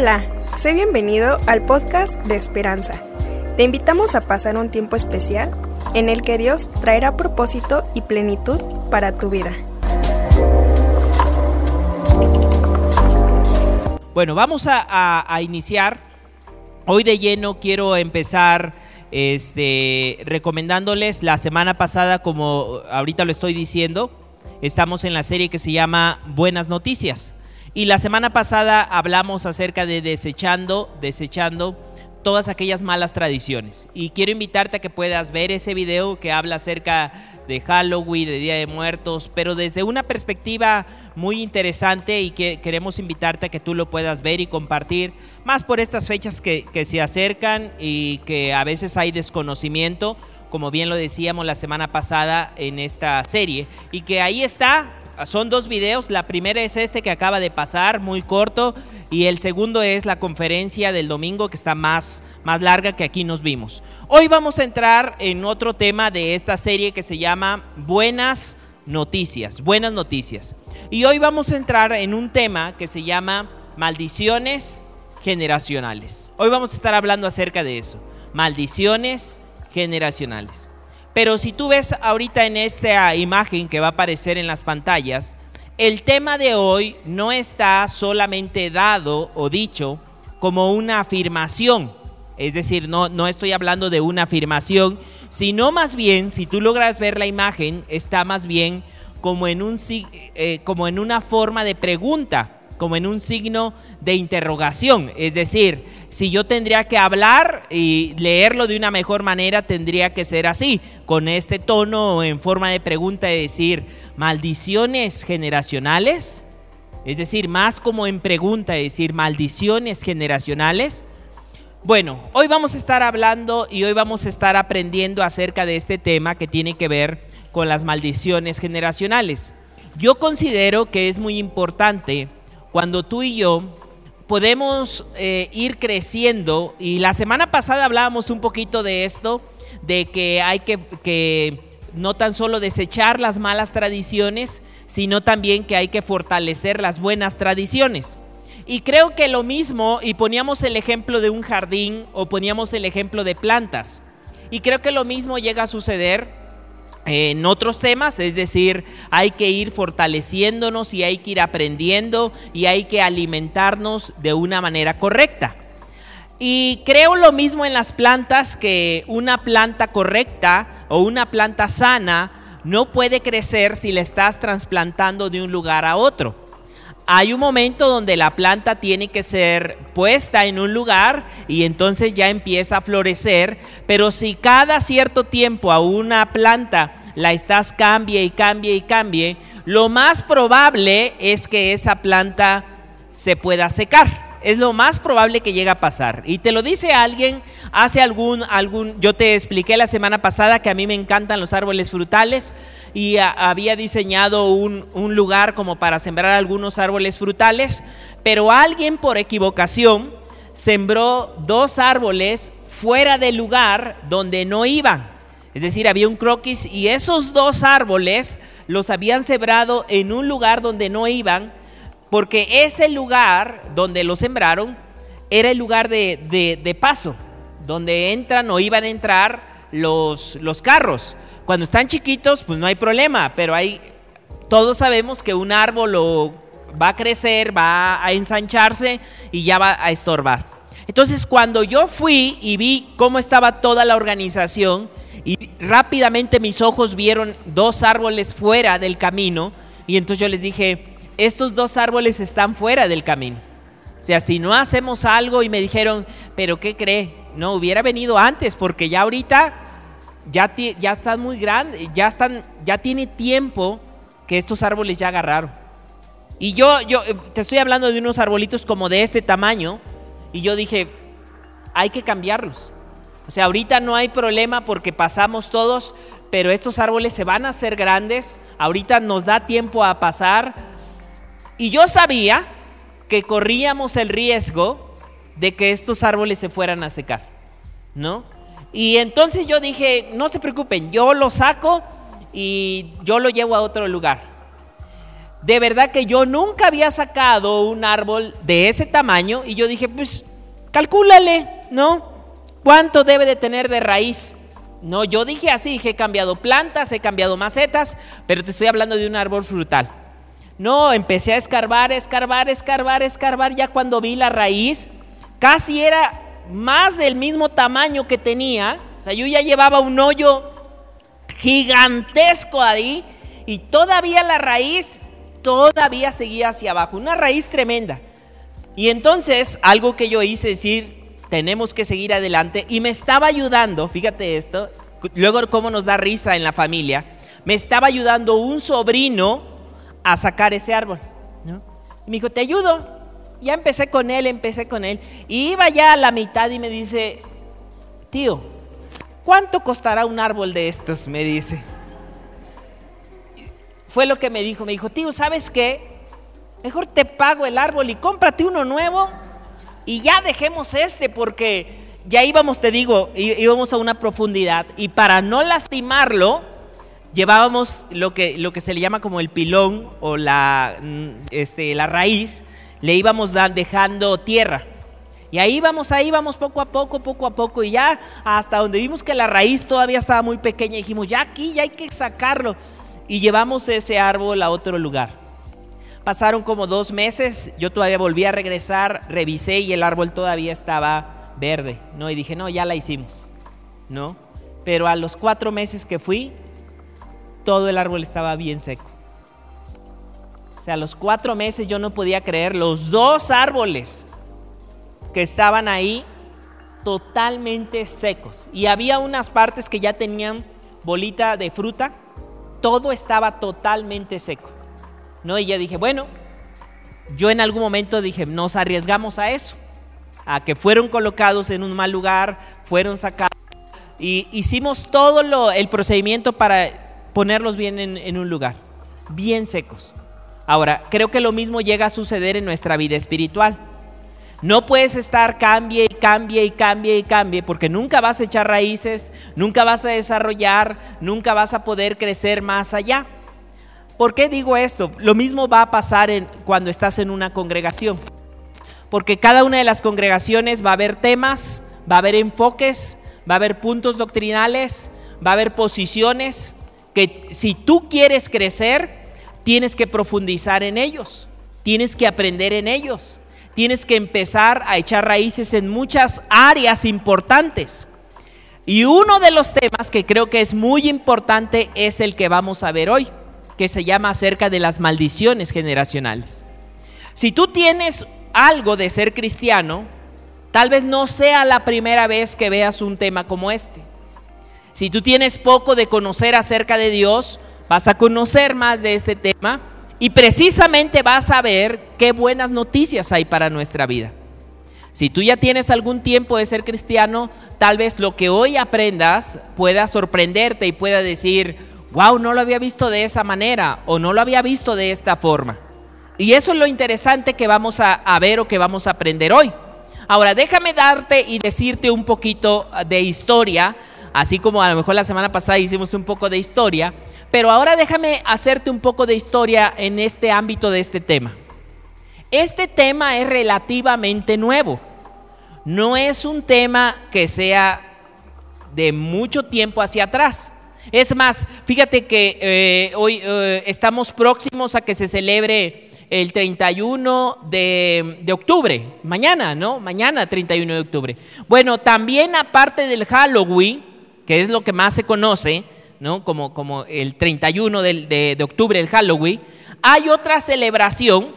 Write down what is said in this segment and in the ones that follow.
Hola, sé bienvenido al podcast de Esperanza. Te invitamos a pasar un tiempo especial en el que Dios traerá propósito y plenitud para tu vida. Bueno, vamos a, iniciar. Hoy de lleno quiero empezar este, recomendándoles la semana pasada, como ahorita lo estoy diciendo, estamos en la serie que se llama Buenas Noticias. Y la semana pasada hablamos acerca de desechando, desechando todas aquellas malas tradiciones. Y quiero invitarte a que puedas ver ese video que habla acerca de Halloween, de Día de Muertos, pero desde una perspectiva muy interesante y que queremos invitarte a que tú lo puedas ver y compartir, más por estas fechas que, que se acercan y que a veces hay desconocimiento, como bien lo decíamos la semana pasada en esta serie, y que ahí está son dos videos. La primera es este que acaba de pasar, muy corto. Y el segundo es la conferencia del domingo que está más, más larga que aquí nos vimos. Hoy vamos a entrar en otro tema de esta serie que se llama Buenas Noticias. Buenas Noticias. Y hoy vamos a entrar en un tema que se llama Maldiciones generacionales. Hoy vamos a estar hablando acerca de eso. Maldiciones generacionales. Pero si tú ves ahorita en esta imagen que va a aparecer en las pantallas, el tema de hoy no está solamente dado o dicho como una afirmación. Es decir, no, no estoy hablando de una afirmación, sino más bien, si tú logras ver la imagen, está más bien como en, un, eh, como en una forma de pregunta como en un signo de interrogación. Es decir, si yo tendría que hablar y leerlo de una mejor manera, tendría que ser así, con este tono en forma de pregunta de decir, maldiciones generacionales. Es decir, más como en pregunta, es decir, maldiciones generacionales. Bueno, hoy vamos a estar hablando y hoy vamos a estar aprendiendo acerca de este tema que tiene que ver con las maldiciones generacionales. Yo considero que es muy importante cuando tú y yo podemos eh, ir creciendo, y la semana pasada hablábamos un poquito de esto, de que hay que, que no tan solo desechar las malas tradiciones, sino también que hay que fortalecer las buenas tradiciones. Y creo que lo mismo, y poníamos el ejemplo de un jardín o poníamos el ejemplo de plantas, y creo que lo mismo llega a suceder en otros temas, es decir, hay que ir fortaleciéndonos y hay que ir aprendiendo y hay que alimentarnos de una manera correcta. Y creo lo mismo en las plantas, que una planta correcta o una planta sana no puede crecer si la estás trasplantando de un lugar a otro. Hay un momento donde la planta tiene que ser puesta en un lugar y entonces ya empieza a florecer, pero si cada cierto tiempo a una planta la estás cambie y cambie y cambie, lo más probable es que esa planta se pueda secar. Es lo más probable que llegue a pasar. Y te lo dice alguien, hace algún, algún, yo te expliqué la semana pasada que a mí me encantan los árboles frutales y había diseñado un, un lugar como para sembrar algunos árboles frutales, pero alguien por equivocación sembró dos árboles fuera del lugar donde no iban. Es decir, había un croquis y esos dos árboles los habían sembrado en un lugar donde no iban, porque ese lugar donde los sembraron era el lugar de, paso, donde entran o iban a entrar los, los carros. Cuando están chiquitos, pues no hay problema, pero hay, todos sabemos que un árbol va a crecer, va a ensancharse y ya va a estorbar. Entonces, cuando yo fui y vi cómo estaba toda la organización, y rápidamente mis ojos vieron dos árboles fuera del camino y entonces yo les dije, estos dos árboles están fuera del camino. O sea, si no hacemos algo y me dijeron, pero ¿qué cree? No, hubiera venido antes porque ya ahorita ya, ya están muy grandes, ya, están, ya tiene tiempo que estos árboles ya agarraron. Y yo, yo eh, te estoy hablando de unos arbolitos como de este tamaño y yo dije, hay que cambiarlos. O sea, ahorita no hay problema porque pasamos todos, pero estos árboles se van a hacer grandes, ahorita nos da tiempo a pasar. Y yo sabía que corríamos el riesgo de que estos árboles se fueran a secar, ¿no? Y entonces yo dije, no se preocupen, yo lo saco y yo lo llevo a otro lugar. de verdad que yo nunca había sacado un árbol de ese tamaño y yo dije, pues calcúlale, ¿no? ¿Cuánto debe de tener de raíz? No, yo dije así, dije, he cambiado plantas, he cambiado macetas, pero te estoy hablando de un árbol frutal. No, empecé a escarbar, escarbar, escarbar, escarbar, ya cuando vi la raíz, casi era más del mismo tamaño que tenía, o sea, yo ya llevaba un hoyo gigantesco ahí y todavía la raíz todavía seguía hacia abajo, una raíz tremenda. Y entonces algo que yo hice es decir, tenemos que seguir adelante y me estaba ayudando, fíjate esto, luego cómo nos da risa en la familia, me estaba ayudando un sobrino a sacar ese árbol. Y me dijo, te ayudo. Ya empecé con él, empecé con él. Y iba ya a la mitad y me dice, tío, ¿cuánto costará un árbol de estos? Me dice. Fue lo que me dijo. Me dijo, tío, ¿sabes qué? Mejor te pago el árbol y cómprate uno nuevo y ya dejemos este porque ya íbamos, te digo, íbamos a una profundidad y para no lastimarlo, llevábamos lo que, lo que se le llama como el pilón o la, mm, este, la raíz, le íbamos dejando tierra. Y ahí íbamos, ahí íbamos poco a poco, poco a poco, y ya hasta donde vimos que la raíz todavía estaba muy pequeña, dijimos, ya aquí, ya hay que sacarlo. Y llevamos ese árbol a otro lugar. Pasaron como dos meses, yo todavía volví a regresar, revisé y el árbol todavía estaba verde, ¿no? Y dije, no, ya la hicimos, ¿no? Pero a los cuatro meses que fui, todo el árbol estaba bien seco. O sea, a los cuatro meses yo no podía creer los dos árboles que estaban ahí totalmente secos. Y había unas partes que ya tenían bolita de fruta, todo estaba totalmente seco. ¿No? Y ya dije, bueno, yo en algún momento dije, nos arriesgamos a eso, a que fueron colocados en un mal lugar, fueron sacados. Y hicimos todo lo, el procedimiento para ponerlos bien en, un lugar, bien secos. Ahora, creo que lo mismo llega a suceder en nuestra vida espiritual. No puedes estar cambie y cambie y cambie y cambie porque nunca vas a echar raíces, nunca vas a desarrollar, nunca vas a poder crecer más allá. ¿Por qué digo esto? Lo mismo va a pasar en, cuando estás en una congregación. Porque cada una de las congregaciones va a haber temas, va a haber enfoques, va a haber puntos doctrinales, va a haber posiciones, que si tú quieres crecer, tienes que profundizar en ellos, tienes que aprender en ellos, tienes que empezar a echar raíces en muchas áreas importantes. Y uno de los temas que creo que es muy importante es el que vamos a ver hoy, que se llama acerca de las maldiciones generacionales. Si tú tienes algo de ser cristiano, tal vez no sea la primera vez que veas un tema como este. Si tú tienes poco de conocer acerca de Dios, vas a conocer más de este tema y precisamente vas a ver qué buenas noticias hay para nuestra vida. Si tú ya tienes algún tiempo de ser cristiano, tal vez lo que hoy aprendas pueda sorprenderte y pueda decir, wow, no lo había visto de esa manera o no lo había visto de esta forma. Y eso es lo interesante que vamos a, ver o que vamos a aprender hoy. Ahora, déjame darte y decirte un poquito de historia así como a lo mejor la semana pasada hicimos un poco de historia, pero ahora déjame hacerte un poco de historia en este ámbito de este tema. Este tema es relativamente nuevo, no es un tema que sea de mucho tiempo hacia atrás. Es más, fíjate que eh, hoy eh, estamos próximos a que se celebre el 31 de, de, octubre, mañana, ¿no? Mañana 31 de octubre. Bueno, también aparte del Halloween, que es lo que más se conoce, ¿no? como, como el 31 de, de, octubre, el Halloween, hay otra celebración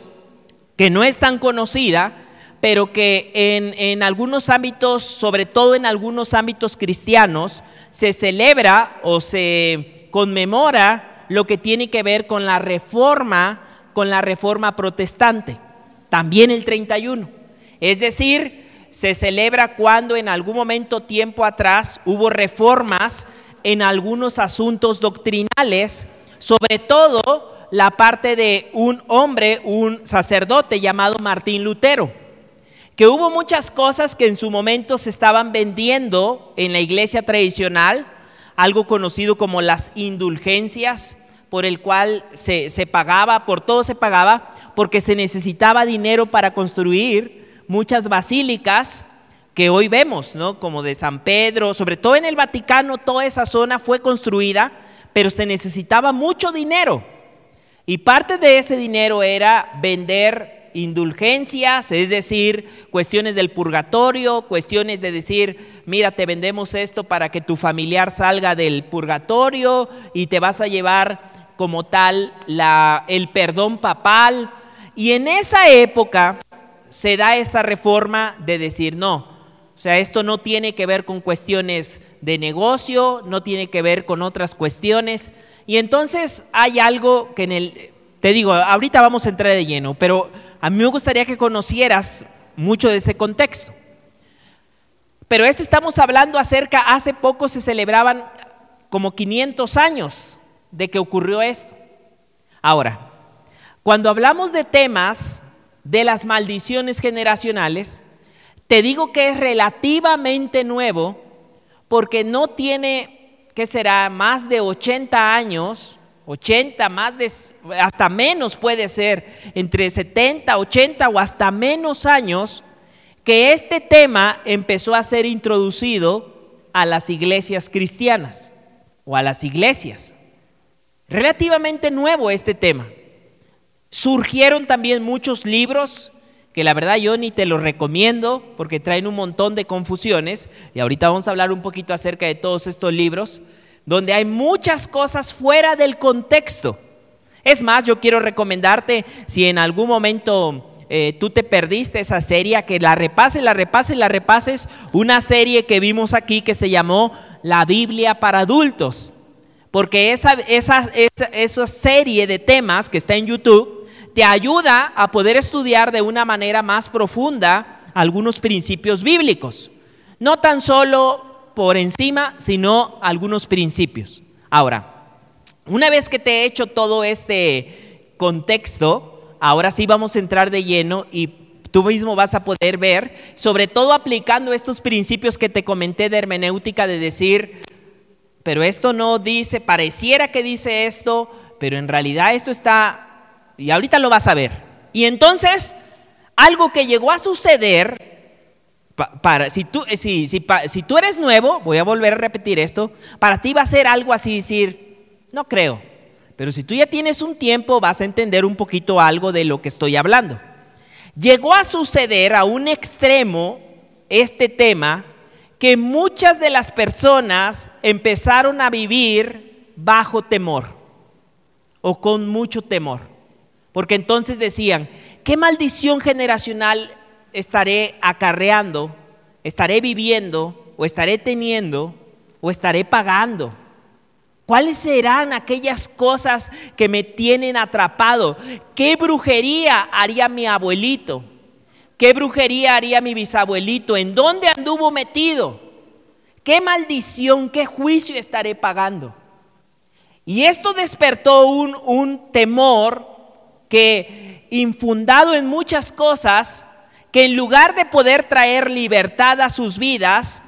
que no es tan conocida, pero que en, en, algunos ámbitos, sobre todo en algunos ámbitos cristianos, se celebra o se conmemora lo que tiene que ver con la reforma, con la reforma protestante, también el 31. Es decir, se celebra cuando en algún momento tiempo atrás hubo reformas en algunos asuntos doctrinales, sobre todo la parte de un hombre, un sacerdote llamado Martín Lutero, que hubo muchas cosas que en su momento se estaban vendiendo en la iglesia tradicional, algo conocido como las indulgencias, por el cual se, se pagaba, por todo se pagaba, porque se necesitaba dinero para construir muchas basílicas que hoy vemos, ¿no? Como de San Pedro, sobre todo en el Vaticano, toda esa zona fue construida, pero se necesitaba mucho dinero. Y parte de ese dinero era vender indulgencias, es decir, cuestiones del purgatorio, cuestiones de decir, mira, te vendemos esto para que tu familiar salga del purgatorio y te vas a llevar como tal el perdón papal. Y en esa época se da esa reforma de decir, no, o sea, esto no tiene que ver con cuestiones de negocio, no tiene que ver con otras cuestiones. Y entonces hay algo que en el, te digo, ahorita vamos a entrar de lleno, pero a mí me gustaría que conocieras mucho de este contexto. Pero esto estamos hablando acerca, hace poco se celebraban como 500 años de que ocurrió esto. Ahora, cuando hablamos de temas de las maldiciones generacionales, te digo que es relativamente nuevo porque no tiene, ¿qué será?, más de 80 años 80, más de, hasta menos puede ser, entre 70, 80 o hasta menos años, que este tema empezó a ser introducido a las iglesias cristianas o a las iglesias. Relativamente nuevo este tema. Surgieron también muchos libros que la verdad yo ni te los recomiendo porque traen un montón de confusiones y ahorita vamos a hablar un poquito acerca de todos estos libros donde hay muchas cosas fuera del contexto. Es más, yo quiero recomendarte, si en algún momento eh, tú te perdiste esa serie, que la repases, la repases, la repases, una serie que vimos aquí que se llamó La Biblia para adultos. Porque esa, esa, esa, esa serie de temas que está en YouTube te ayuda a poder estudiar de una manera más profunda algunos principios bíblicos. No tan solo por encima, sino algunos principios. Ahora, una vez que te he hecho todo este contexto, ahora sí vamos a entrar de lleno y tú mismo vas a poder ver, sobre todo aplicando estos principios que te comenté de hermenéutica, de decir, pero esto no dice, pareciera que dice esto, pero en realidad esto está, y ahorita lo vas a ver. Y entonces, algo que llegó a suceder para, si, tú, eh, si, si, si tú eres nuevo, voy a volver a repetir esto, para ti va a ser algo así, decir, no creo. Pero si tú ya tienes un tiempo, vas a entender un poquito algo de lo que estoy hablando. Llegó a suceder a un extremo este tema que muchas de las personas empezaron a vivir bajo temor o con mucho temor. Porque entonces decían, ¿qué maldición generacional estaré acarreando, estaré viviendo o estaré teniendo o estaré pagando? ¿Cuáles serán aquellas cosas que me tienen atrapado? ¿Qué brujería haría mi abuelito? ¿Qué brujería haría mi bisabuelito? ¿En dónde anduvo metido? ¿Qué maldición, qué juicio estaré pagando? Y esto despertó un, un temor que, infundado en muchas cosas, que en lugar de poder traer libertad a sus vidas,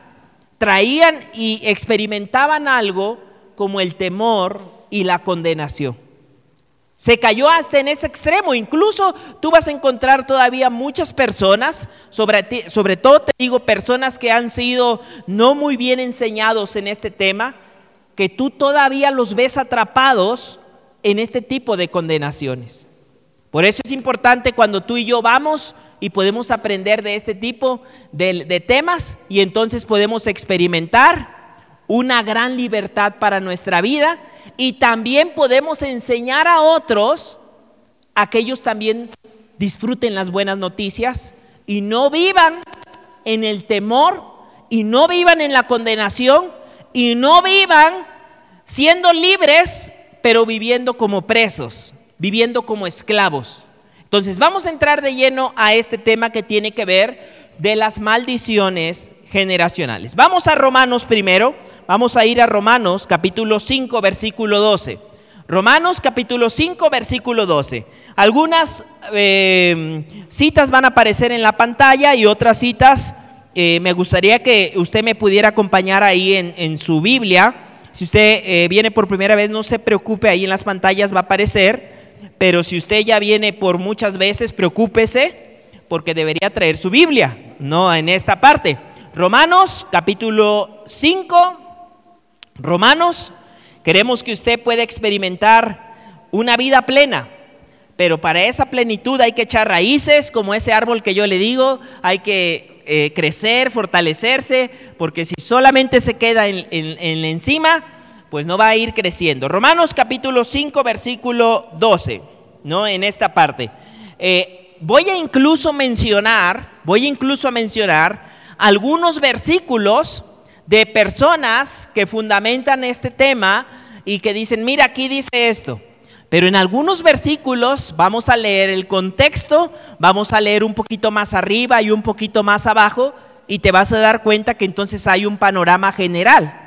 traían y experimentaban algo como el temor y la condenación. Se cayó hasta en ese extremo. Incluso tú vas a encontrar todavía muchas personas, sobre, todo te digo personas que han sido no muy bien enseñados en este tema, que tú todavía los ves atrapados en este tipo de condenaciones. Por eso es importante cuando tú y yo vamos y podemos aprender de este tipo de, temas y entonces podemos experimentar una gran libertad para nuestra vida y también podemos enseñar a otros a que ellos también disfruten las buenas noticias y no vivan en el temor y no vivan en la condenación y no vivan siendo libres pero viviendo como presos, viviendo como esclavos. Entonces vamos a entrar de lleno a este tema que tiene que ver de las maldiciones generacionales. Vamos a Romanos primero, vamos a ir a Romanos capítulo 5 versículo 12. Romanos capítulo 5 versículo 12. Algunas eh, citas van a aparecer en la pantalla y otras citas eh, me gustaría que usted me pudiera acompañar ahí en, en su Biblia. Si usted eh, viene por primera vez, no se preocupe, ahí en las pantallas va a aparecer, pero si usted ya viene por muchas veces, preocúpese porque debería traer su Biblia, no en esta parte. Romanos capítulo 5, Romanos, queremos que usted pueda experimentar una vida plena, pero para esa plenitud hay que echar raíces, como ese árbol que yo le digo, hay que eh, crecer, fortalecerse, porque si solamente se queda en, encima, pues no va a ir creciendo. Romanos capítulo 5, versículo 12, ¿no? En esta parte. Eh, voy a incluso mencionar, voy incluso a mencionar algunos versículos de personas que fundamentan este tema y que dicen, mira, aquí dice esto. Pero en algunos versículos vamos a leer el contexto, vamos a leer un poquito más arriba y un poquito más abajo y te vas a dar cuenta que entonces hay un panorama general.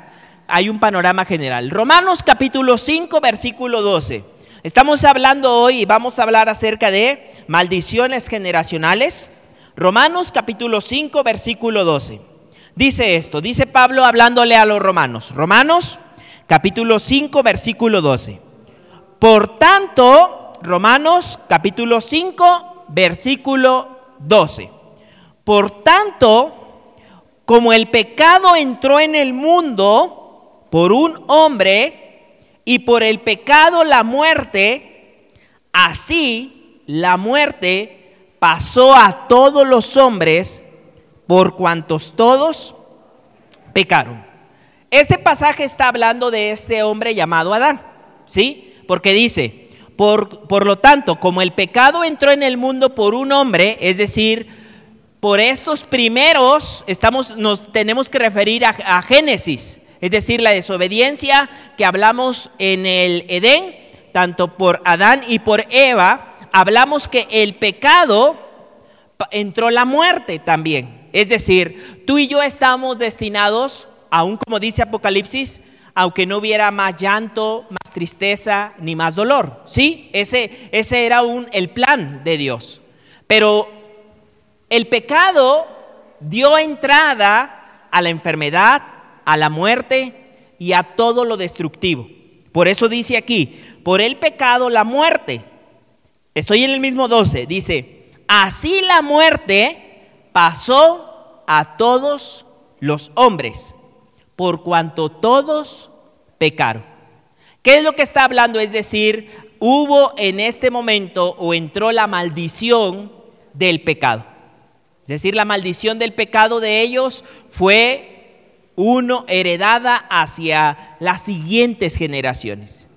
Hay un panorama general. Romanos capítulo 5, versículo 12. Estamos hablando hoy y vamos a hablar acerca de maldiciones generacionales. Romanos capítulo 5, versículo 12. Dice esto, dice Pablo hablándole a los romanos. Romanos capítulo 5, versículo 12. Por tanto, Romanos capítulo 5, versículo 12. Por tanto, como el pecado entró en el mundo por un hombre y por el pecado la muerte, así la muerte pasó a todos los hombres por cuantos todos pecaron. Este pasaje está hablando de este hombre llamado Adán, ¿sí? porque dice, por, por, lo tanto, como el pecado entró en el mundo por un hombre, es decir, por estos primeros, estamos, nos tenemos que referir a, a Génesis, es decir, la desobediencia que hablamos en el Edén, tanto por Adán y por Eva, hablamos que el pecado entró la muerte también. Es decir, tú y yo estamos destinados, aún como dice Apocalipsis, aunque no hubiera más llanto, más tristeza, ni más dolor. Sí, ese, ese era un, el plan de Dios. Pero el pecado dio entrada a la enfermedad, a la muerte y a todo lo destructivo. Por eso dice aquí, por el pecado la muerte. Estoy en el mismo 12, dice, así la muerte pasó a todos los hombres por cuanto todos pecaron. ¿Qué es lo que está hablando? Es decir, hubo en este momento o entró la maldición del pecado. Es decir, la maldición del pecado de ellos fue uno heredada hacia las siguientes generaciones.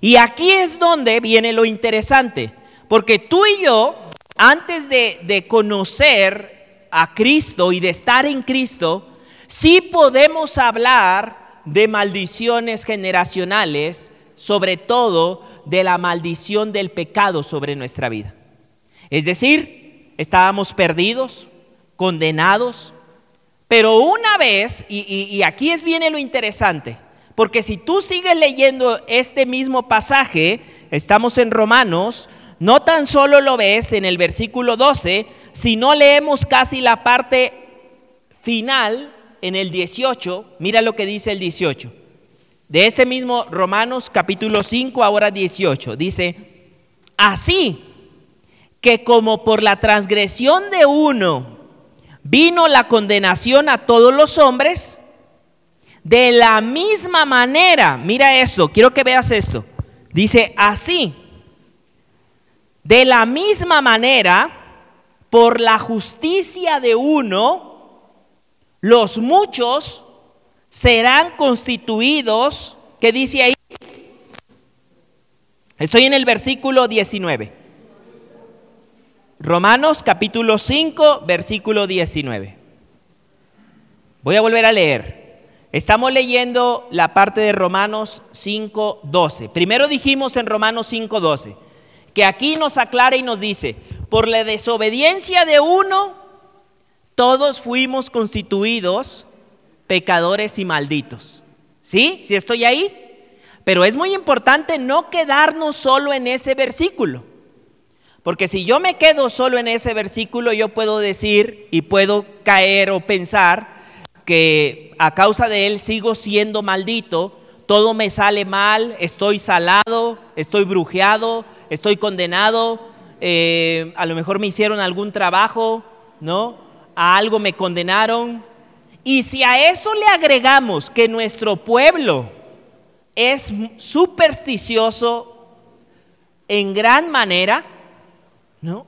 Y aquí es donde viene lo interesante, porque tú y yo, antes de, de conocer a Cristo y de estar en Cristo, Sí podemos hablar de maldiciones generacionales, sobre todo de la maldición del pecado sobre nuestra vida. Es decir, estábamos perdidos, condenados, pero una vez, y, aquí es viene lo interesante, porque si tú sigues leyendo este mismo pasaje, estamos en Romanos, no tan solo lo ves en el versículo 12, sino leemos casi la parte final en el 18, mira lo que dice el 18. De este mismo Romanos capítulo 5, ahora 18, dice, así que como por la transgresión de uno vino la condenación a todos los hombres, de la misma manera, mira esto, quiero que veas esto, dice así, de la misma manera, por la justicia de uno, los muchos serán constituidos, ¿qué dice ahí? Estoy en el versículo 19. Romanos capítulo 5, versículo 19. Voy a volver a leer. Estamos leyendo la parte de Romanos 5, 12. Primero dijimos en Romanos 5, 12, que aquí nos aclara y nos dice, por la desobediencia de uno, todos fuimos constituidos pecadores y malditos. ¿Sí? ¿Sí estoy ahí? Pero es muy importante no quedarnos solo en ese versículo. Porque si yo me quedo solo en ese versículo, yo puedo decir y puedo caer o pensar que a causa de él sigo siendo maldito, todo me sale mal, estoy salado, estoy brujeado, estoy condenado, eh, a lo mejor me hicieron algún trabajo, ¿no? A algo me condenaron. Y si a eso le agregamos que nuestro pueblo es supersticioso en gran manera, ¿no?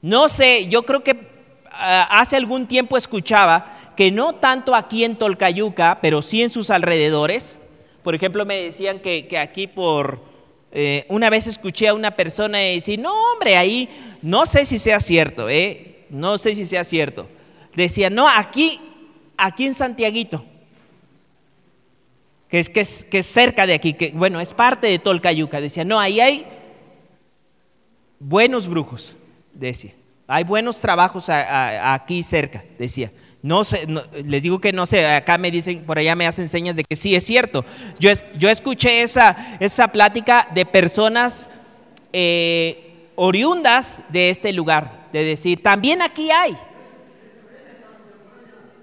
No sé, yo creo que ah, hace algún tiempo escuchaba que no tanto aquí en Tolcayuca, pero sí en sus alrededores. Por ejemplo, me decían que, aquí por... Eh, una vez escuché a una persona decir, no hombre, ahí no sé si sea cierto, ¿eh? no sé si sea cierto. Decía, no, aquí, aquí en Santiaguito, que es, que es, que es cerca de aquí, que bueno, es parte de Tolcayuca. Decía, no, ahí hay buenos brujos, decía. Hay buenos trabajos aquí cerca, decía. No sé, les digo que no sé, acá me dicen, por allá me hacen señas de que sí es cierto. Yo, escuché esa, plática de personas eh, oriundas de este lugar, de decir, también aquí hay.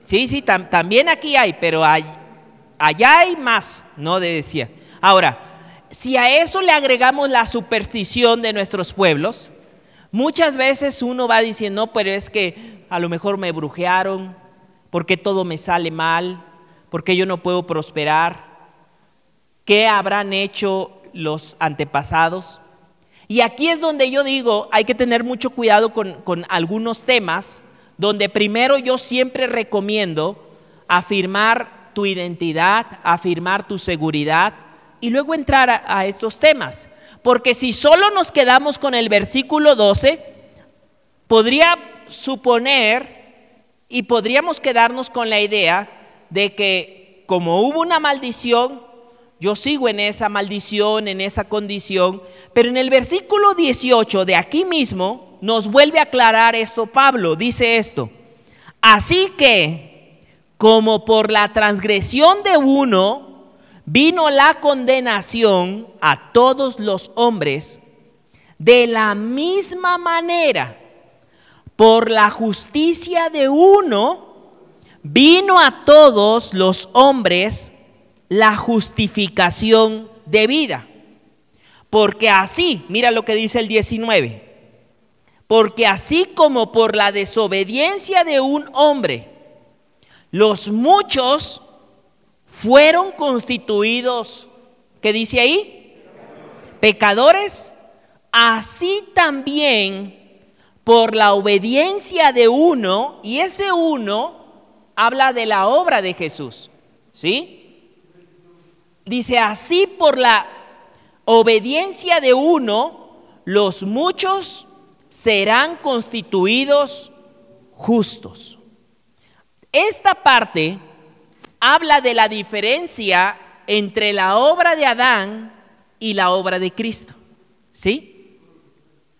Sí, sí, también aquí hay, pero allá hay más, no decía. Ahora, si a eso le agregamos la superstición de nuestros pueblos, muchas veces uno va diciendo, no, pero es que a lo mejor me brujearon, ¿Por qué todo me sale mal? ¿Por qué yo no puedo prosperar? ¿Qué habrán hecho los antepasados? Y aquí es donde yo digo, hay que tener mucho cuidado con, algunos temas, donde primero yo siempre recomiendo afirmar tu identidad, afirmar tu seguridad y luego entrar a, estos temas. Porque si solo nos quedamos con el versículo 12, podría suponer y podríamos quedarnos con la idea de que como hubo una maldición, yo sigo en esa maldición, en esa condición, pero en el versículo 18 de aquí mismo nos vuelve a aclarar esto Pablo, dice esto, así que como por la transgresión de uno vino la condenación a todos los hombres, de la misma manera por la justicia de uno, vino a todos los hombres la justificación de vida. Porque así, mira lo que dice el 19, porque así como por la desobediencia de un hombre, los muchos fueron constituidos, ¿qué dice ahí? Pecadores, así también por la obediencia de uno, y ese uno habla de la obra de Jesús. ¿Sí? Dice, así por la obediencia de uno, los muchos serán constituidos justos. Esta parte habla de la diferencia entre la obra de Adán y la obra de Cristo. ¿Sí?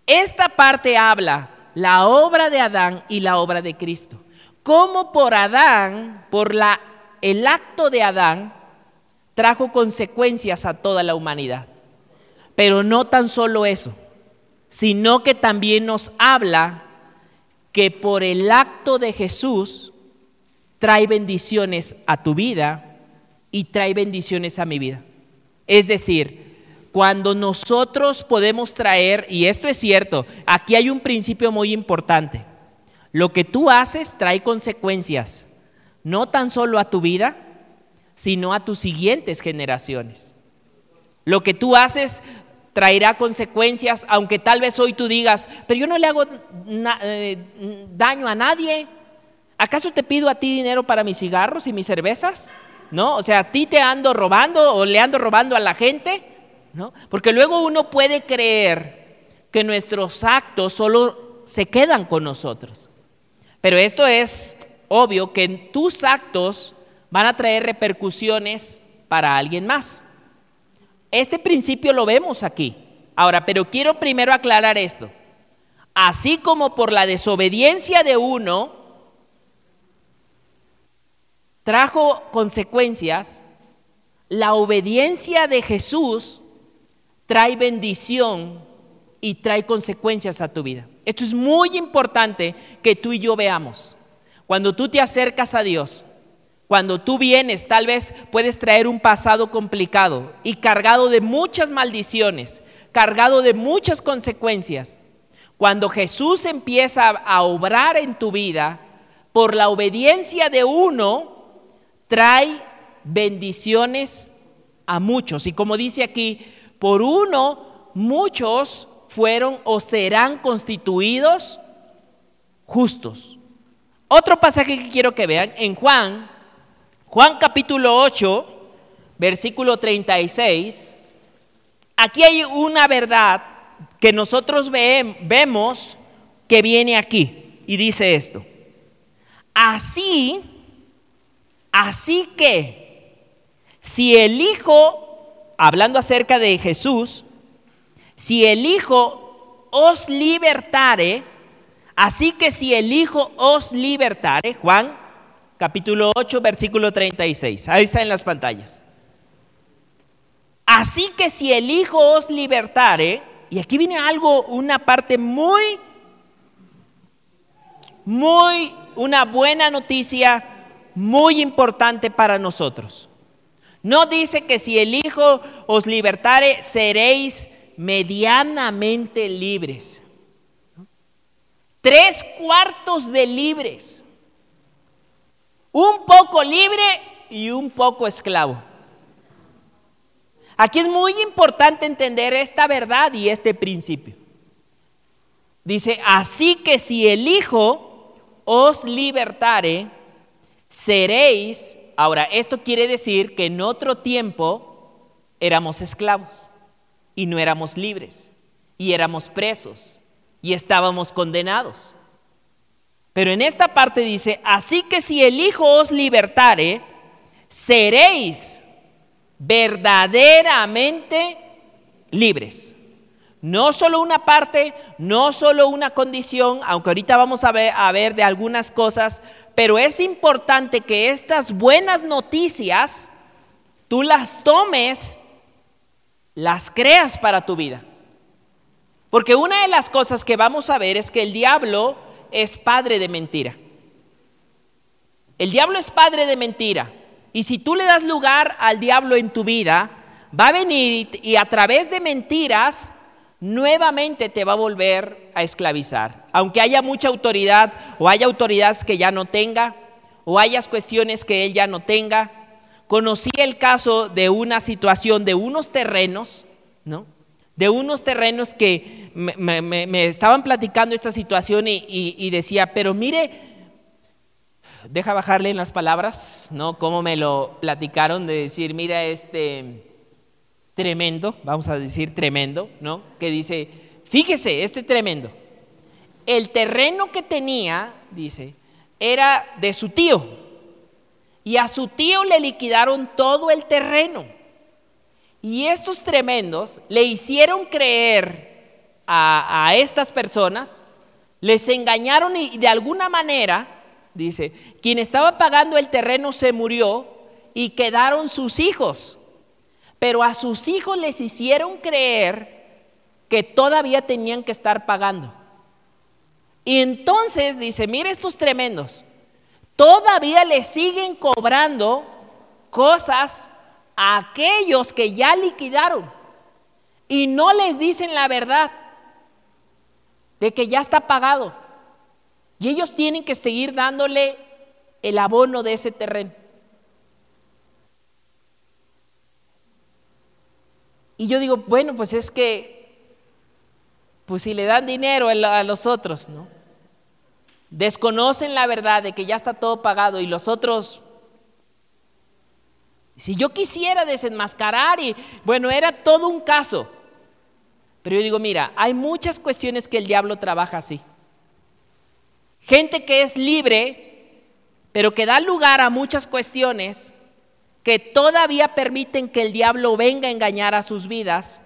Esta parte habla la obra de Adán y la obra de Cristo. Como por Adán, por la, el acto de Adán, trajo consecuencias a toda la humanidad. Pero no tan solo eso, sino que también nos habla que por el acto de Jesús trae bendiciones a tu vida y trae bendiciones a mi vida. Es decir, cuando nosotros podemos traer, y esto es cierto, aquí hay un principio muy importante, lo que tú haces trae consecuencias, no tan solo a tu vida, sino a tus siguientes generaciones. Lo que tú haces traerá consecuencias, aunque tal vez hoy tú digas, pero yo no le hago eh, daño a nadie. ¿Acaso te pido a ti dinero para mis cigarros y mis cervezas? ¿No? O sea, ¿a ti te ando robando o le ando robando a la gente? Porque luego uno puede creer que nuestros actos solo se quedan con nosotros. Pero esto es obvio que tus actos van a traer repercusiones para alguien más. Este principio lo vemos aquí. Ahora, pero quiero primero aclarar esto. Así como por la desobediencia de uno trajo consecuencias, la obediencia de Jesús trae bendición y trae consecuencias a tu vida. Esto es muy importante que tú y yo veamos. Cuando tú te acercas a Dios, Cuando tú vienes, tal vez puedes traer un pasado complicado y cargado de muchas maldiciones, cargado de muchas consecuencias. Cuando Jesús empieza a obrar en tu vida, por la obediencia de uno, trae bendiciones a muchos. Y como dice aquí, por uno, muchos fueron o serán constituidos justos. Otro pasaje que quiero que vean, en Juan, Juan capítulo 8, versículo 36, aquí hay una verdad que nosotros vemos que viene aquí y dice esto. Así, así que, si el Hijo, hablando acerca de Jesús, si el Hijo os libertare, así que si el Hijo os libertare, Juan capítulo 8, versículo 36, ahí está en las pantallas. Así que si el Hijo os libertare, y aquí viene algo, una parte muy, muy una buena noticia muy importante para nosotros. No dice que si el Hijo os libertare, seréis medianamente libres. Tres cuartos de libres. Un poco libre y un poco esclavo. Aquí es muy importante entender esta verdad y este principio. Dice, así que si el Hijo os libertare, seréis, ahora esto quiere decir que en otro tiempo éramos esclavos y no éramos libres y éramos presos y estábamos condenados. Pero en esta parte dice, así que si el Hijo os libertare, seréis verdaderamente libres. No solo una parte, no solo una condición, aunque ahorita vamos a ver, de algunas cosas, pero es importante que estas buenas noticias tú las tomes, las creas para tu vida. Porque una de las cosas que vamos a ver es que el diablo es padre de mentira. El diablo es padre de mentira. Y si tú le das lugar al diablo en tu vida, va a venir y a través de mentiras nuevamente te va a volver a esclavizar. Aunque haya mucha autoridad o haya autoridades que ya no tenga o hayas cuestiones que él ya no tenga. Conocí el caso de una situación de unos terrenos, ¿no? De unos terrenos que me, estaban platicando esta situación y, y, decía, pero mire, deja bajarle en las palabras, ¿no? Cómo me lo platicaron de decir, mira, este tremendo, vamos a decir tremendo, ¿no? Que dice, fíjese, este tremendo. El terreno que tenía, dice, era de su tío. Y a su tío le liquidaron todo el terreno. Y estos tremendos le hicieron creer a, a estas personas, les engañaron y de alguna manera, dice, quien estaba pagando el terreno se murió y quedaron sus hijos. Pero a sus hijos les hicieron creer que todavía tenían que estar pagando. Y entonces dice, mire estos tremendos, todavía le siguen cobrando cosas a aquellos que ya liquidaron y no les dicen la verdad de que ya está pagado. Y ellos tienen que seguir dándole el abono de ese terreno. Y yo digo, bueno, pues es que, pues si le dan dinero a los otros, ¿no? Desconocen la verdad de que ya está todo pagado y los otros, si yo quisiera desenmascarar y, bueno, era todo un caso. Pero yo digo, mira, hay muchas cuestiones que el diablo trabaja así. Gente que es libre, pero que da lugar a muchas cuestiones que todavía permiten que el diablo venga a engañar a sus vidas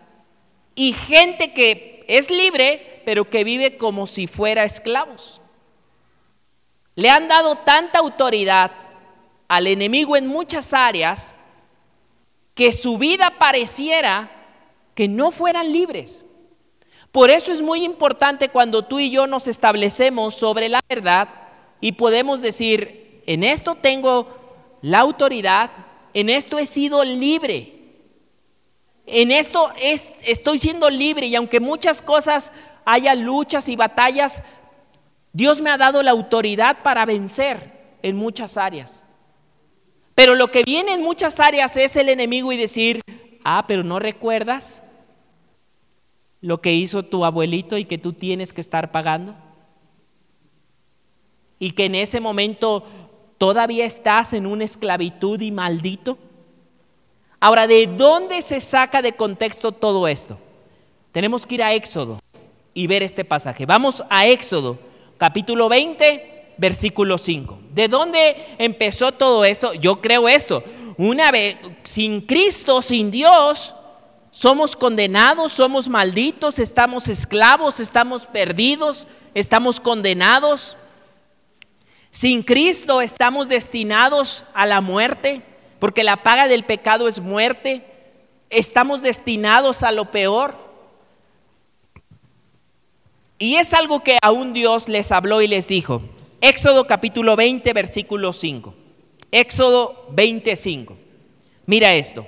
y gente que es libre, pero que vive como si fuera esclavos. Le han dado tanta autoridad al enemigo en muchas áreas que su vida pareciera que no fueran libres. Por eso es muy importante cuando tú y yo nos establecemos sobre la verdad y podemos decir, en esto tengo la autoridad, en esto he sido libre. En esto es, estoy siendo libre y aunque muchas cosas haya luchas y batallas, Dios me ha dado la autoridad para vencer en muchas áreas. Pero lo que viene en muchas áreas es el enemigo y decir, ah, pero no recuerdas lo que hizo tu abuelito y que tú tienes que estar pagando. Y que en ese momento todavía estás en una esclavitud y maldito. Ahora, ¿de dónde se saca de contexto todo esto? Tenemos que ir a Éxodo y ver este pasaje. Vamos a Éxodo, capítulo 20, versículo 5. ¿De dónde empezó todo esto? Yo creo esto. Una vez, sin Cristo, sin Dios, somos condenados, somos malditos, estamos esclavos, estamos perdidos, estamos condenados. Sin Cristo estamos destinados a la muerte, porque la paga del pecado es muerte. Estamos destinados a lo peor. Y es algo que aún Dios les habló y les dijo. Éxodo capítulo 20, versículo 5. Éxodo 25. Mira esto.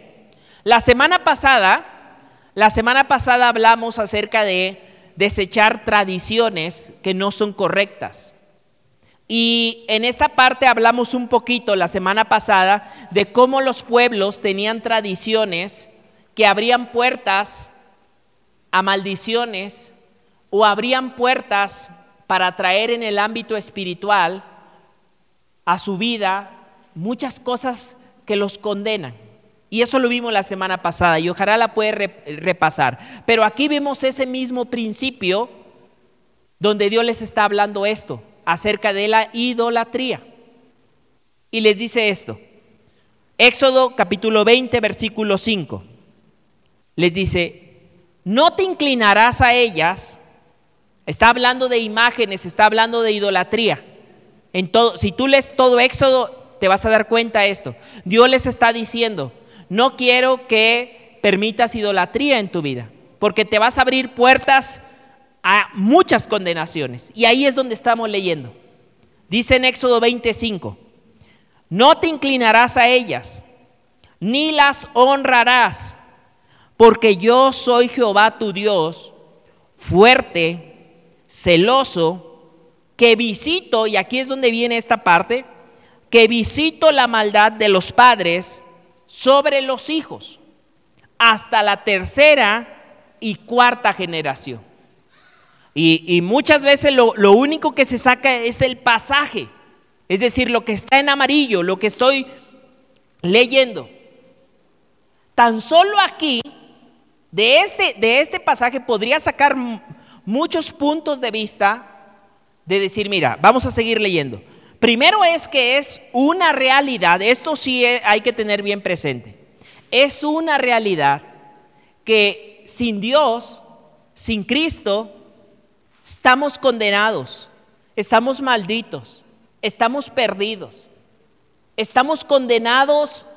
La semana pasada, la semana pasada hablamos acerca de desechar tradiciones que no son correctas. Y en esta parte hablamos un poquito la semana pasada de cómo los pueblos tenían tradiciones que abrían puertas a maldiciones o abrían puertas para traer en el ámbito espiritual a su vida muchas cosas que los condenan. Y eso lo vimos la semana pasada y ojalá la puede repasar. Pero aquí vemos ese mismo principio donde Dios les está hablando esto acerca de la idolatría. Y les dice esto. Éxodo capítulo 20, versículo 5. Les dice, no te inclinarás a ellas. Está hablando de imágenes, está hablando de idolatría. En todo, si tú lees todo Éxodo, te vas a dar cuenta de esto. Dios les está diciendo, no quiero que permitas idolatría en tu vida, porque te vas a abrir puertas a muchas condenaciones. Y ahí es donde estamos leyendo. Dice en Éxodo 25, no te inclinarás a ellas, ni las honrarás, porque yo soy Jehová tu Dios, fuerte, celoso, que visito, y aquí es donde viene esta parte, que visito la maldad de los padres sobre los hijos, hasta la tercera y cuarta generación. Y, muchas veces lo, lo único que se saca es el pasaje, es decir, lo que está en amarillo, lo que estoy leyendo. Tan solo aquí, de este, de este pasaje, podría sacar muchos puntos de vista de decir, mira, vamos a seguir leyendo. Primero es que es una realidad, esto sí hay que tener bien presente, es una realidad que sin Dios, sin Cristo, Estamos condenados, estamos malditos, estamos perdidos, estamos condenados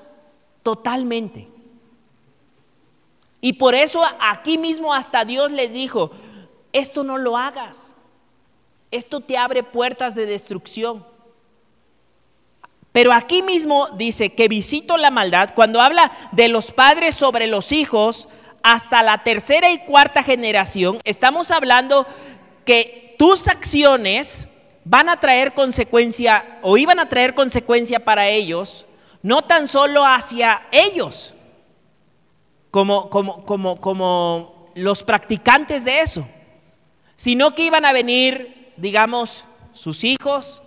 totalmente. Y por eso aquí mismo hasta Dios les dijo, esto no lo hagas, esto te abre puertas de destrucción. Pero aquí mismo dice que visito la maldad, cuando habla de los padres sobre los hijos, hasta la tercera y cuarta generación, estamos hablando que tus acciones van a traer consecuencia o iban a traer consecuencia para ellos, no tan solo hacia ellos, como, como, como, como los practicantes de eso, sino que iban a venir, digamos, sus hijos,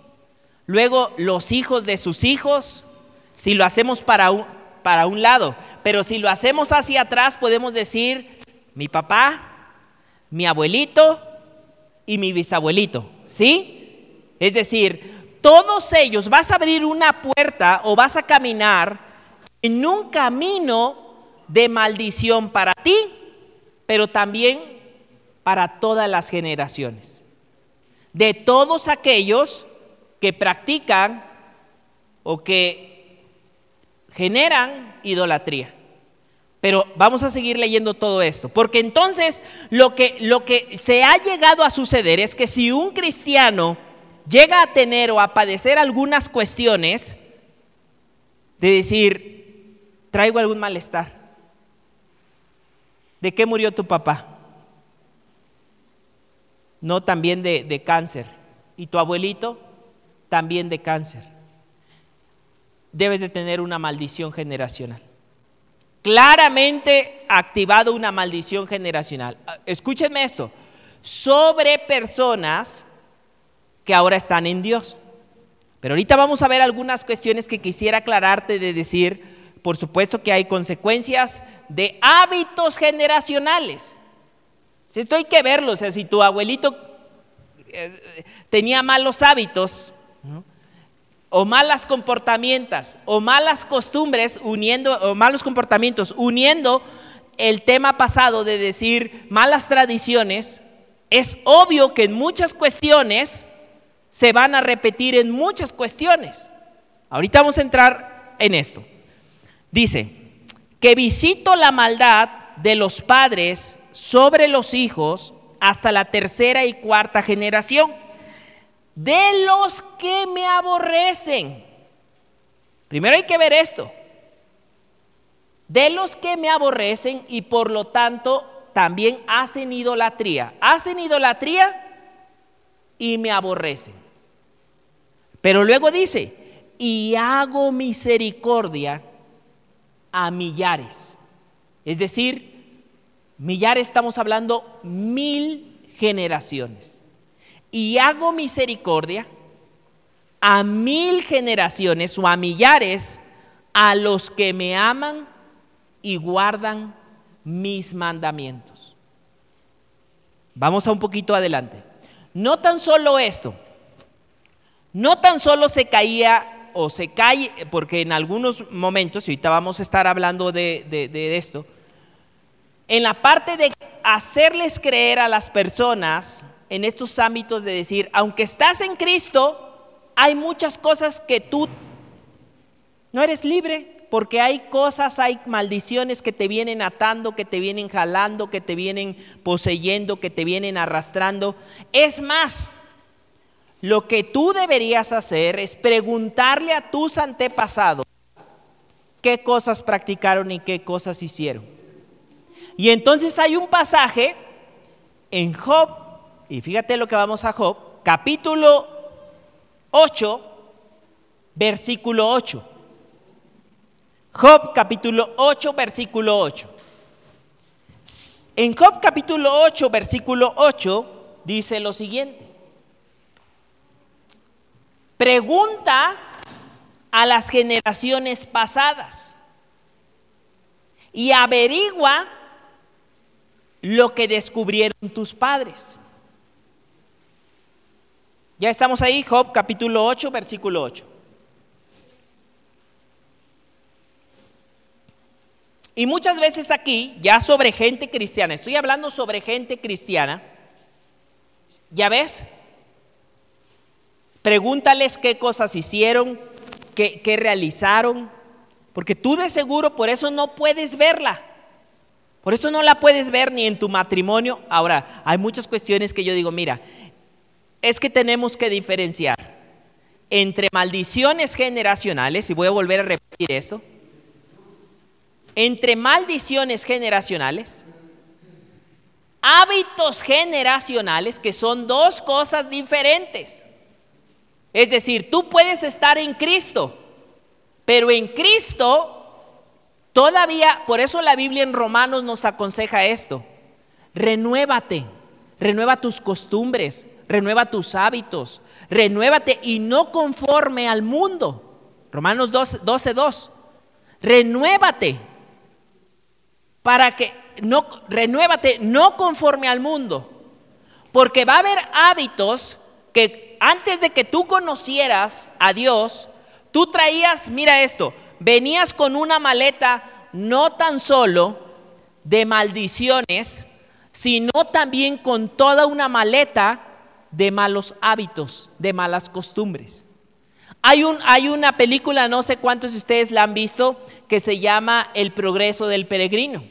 luego los hijos de sus hijos, si lo hacemos para un, para un lado, pero si lo hacemos hacia atrás podemos decir, mi papá, mi abuelito, y mi bisabuelito, ¿sí? Es decir, todos ellos vas a abrir una puerta o vas a caminar en un camino de maldición para ti, pero también para todas las generaciones. De todos aquellos que practican o que generan idolatría. Pero vamos a seguir leyendo todo esto, porque entonces lo que, lo que se ha llegado a suceder es que si un cristiano llega a tener o a padecer algunas cuestiones, de decir, traigo algún malestar. ¿De qué murió tu papá? No, también de, de cáncer. ¿Y tu abuelito? También de cáncer. Debes de tener una maldición generacional. Claramente activado una maldición generacional. Escúchenme esto. Sobre personas que ahora están en Dios. Pero ahorita vamos a ver algunas cuestiones que quisiera aclararte de decir, por supuesto que hay consecuencias de hábitos generacionales. Esto hay que verlo, o sea, si tu abuelito eh, tenía malos hábitos, o malas comportamientos, o malas costumbres, uniendo, o malos comportamientos, uniendo el tema pasado de decir malas tradiciones, es obvio que en muchas cuestiones se van a repetir en muchas cuestiones. Ahorita vamos a entrar en esto. Dice, que visito la maldad de los padres sobre los hijos hasta la tercera y cuarta generación, de los que me aborrecen. Primero hay que ver esto. De los que me aborrecen y por lo tanto también hacen idolatría. Hacen idolatría y me aborrecen. Pero luego dice, y hago misericordia a millares. Es decir, millares estamos hablando mil generaciones. Y hago misericordia a mil generaciones o a millares a los que me aman y guardan mis mandamientos. Vamos a un poquito adelante. No tan solo esto, no tan solo se caía o se cae, porque en algunos momentos, y ahorita vamos a estar hablando de, de esto, en la parte de hacerles creer a las personas en estos ámbitos de decir, aunque estás en Cristo, hay muchas cosas que tú no eres libre, porque hay cosas, hay maldiciones que te vienen atando, que te vienen jalando, que te vienen poseyendo, que te vienen arrastrando. Es más, lo que tú deberías hacer es preguntarle a tus antepasados qué cosas practicaron y qué cosas hicieron. Y entonces hay un pasaje en Job, y fíjate lo que vamos a Job, capítulo 8, versículo 8. Job capítulo 8, versículo 8. En Job capítulo 8, versículo 8, dice lo siguiente. Pregunta a las generaciones pasadas y averigua lo que descubrieron tus padres. Ya estamos ahí, Job capítulo 8, versículo 8. Y muchas veces aquí, ya sobre gente cristiana, estoy hablando sobre gente cristiana, ya ves, Pregúntales qué cosas hicieron, qué, realizaron, porque tú de seguro por eso no puedes verla. Por eso no la puedes ver ni en tu matrimonio. Ahora, hay muchas cuestiones que yo digo, mira, es que tenemos que diferenciar entre maldiciones generacionales, y voy a volver a repetir esto, entre maldiciones generacionales, hábitos generacionales, que son dos cosas diferentes. Es decir, tú puedes estar en Cristo, pero en Cristo todavía, por eso la Biblia en Romanos nos aconseja esto, renuévate, renueva tus costumbres, renueva tus hábitos, renuévate y no conforme al mundo. Romanos 12, 2. Renuévate para que no renuévate no conforme al mundo, porque va a haber hábitos que antes de que tú conocieras a Dios, tú traías, mira esto, venías con una maleta no tan solo de maldiciones, sino también con toda una maleta de malos hábitos, de malas costumbres. Hay, un, hay una película, no sé cuántos de ustedes la han visto, que se llama El progreso del peregrino.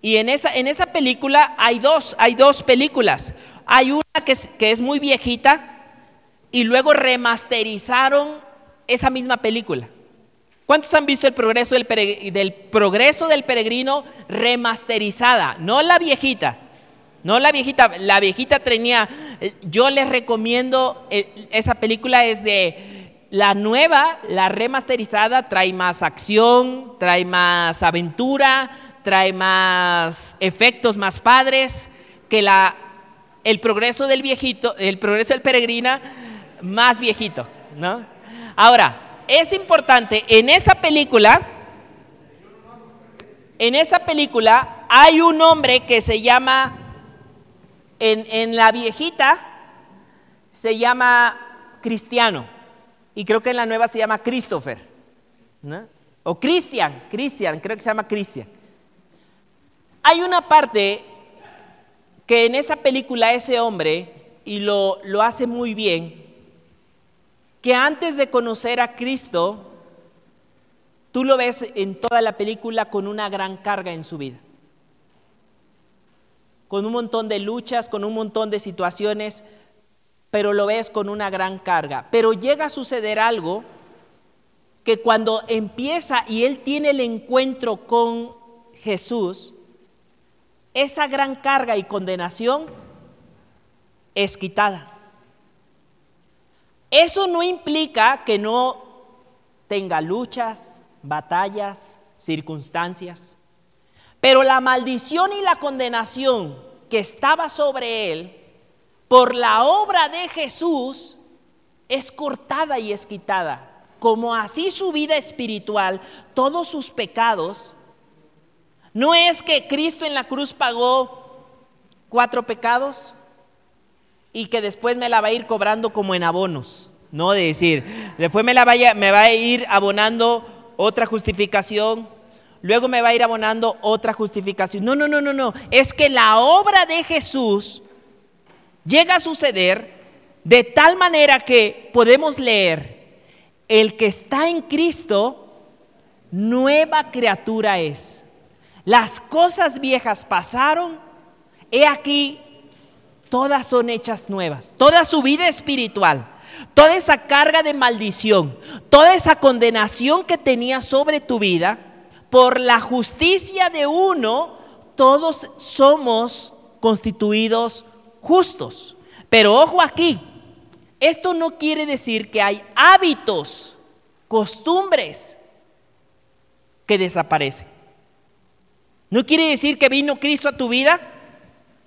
Y en esa, en esa película hay dos, hay dos películas. Hay una que que es muy viejita, y luego remasterizaron esa misma película. ¿Cuántos han visto el progreso del, del, progreso del peregrino remasterizada? No la viejita. No la viejita. La viejita tenía. Yo les recomiendo. Eh, esa película es de. La nueva, la remasterizada, trae más acción, trae más aventura, trae más efectos más padres que la, el progreso del viejito, el progreso del peregrina más viejito, ¿no? Ahora, es importante, en esa película, en esa película hay un hombre que se llama, en, la viejita, se llama Cristiano, y creo que en la nueva se llama Christopher, o Cristian, Cristian, creo que se llama Cristian. Hay una parte que en esa película ese hombre, y lo, lo hace muy bien, que antes de conocer a Cristo, tú lo ves en toda la película con una gran carga en su vida. Con un montón de luchas, con un montón de situaciones, pero lo ves con una gran carga. Pero llega a suceder algo que cuando empieza y él tiene el encuentro con Jesús, esa gran carga y condenación es quitada. Eso no implica que no tenga luchas, batallas, circunstancias, pero la maldición y la condenación que estaba sobre él por la obra de Jesús es cortada y es quitada. Como así su vida espiritual, todos sus pecados, no es que Cristo en la cruz pagó cuatro pecados, y que después me la va a ir cobrando como en abonos. No de decir, después me, la vaya, me va a ir abonando otra justificación, luego me va a ir abonando otra justificación. No, no, no, no, no. Es que la obra de Jesús llega a suceder de tal manera que podemos leer, el que está en Cristo, nueva criatura es. Las cosas viejas pasaron, he aquí, todas son hechas nuevas. Toda su vida espiritual, toda esa carga de maldición, toda esa condenación que tenía sobre tu vida, por la justicia de uno, todos somos constituidos justos. Pero ojo aquí, esto no quiere decir que hay hábitos, costumbres que desaparecen. No quiere decir que vino Cristo a tu vida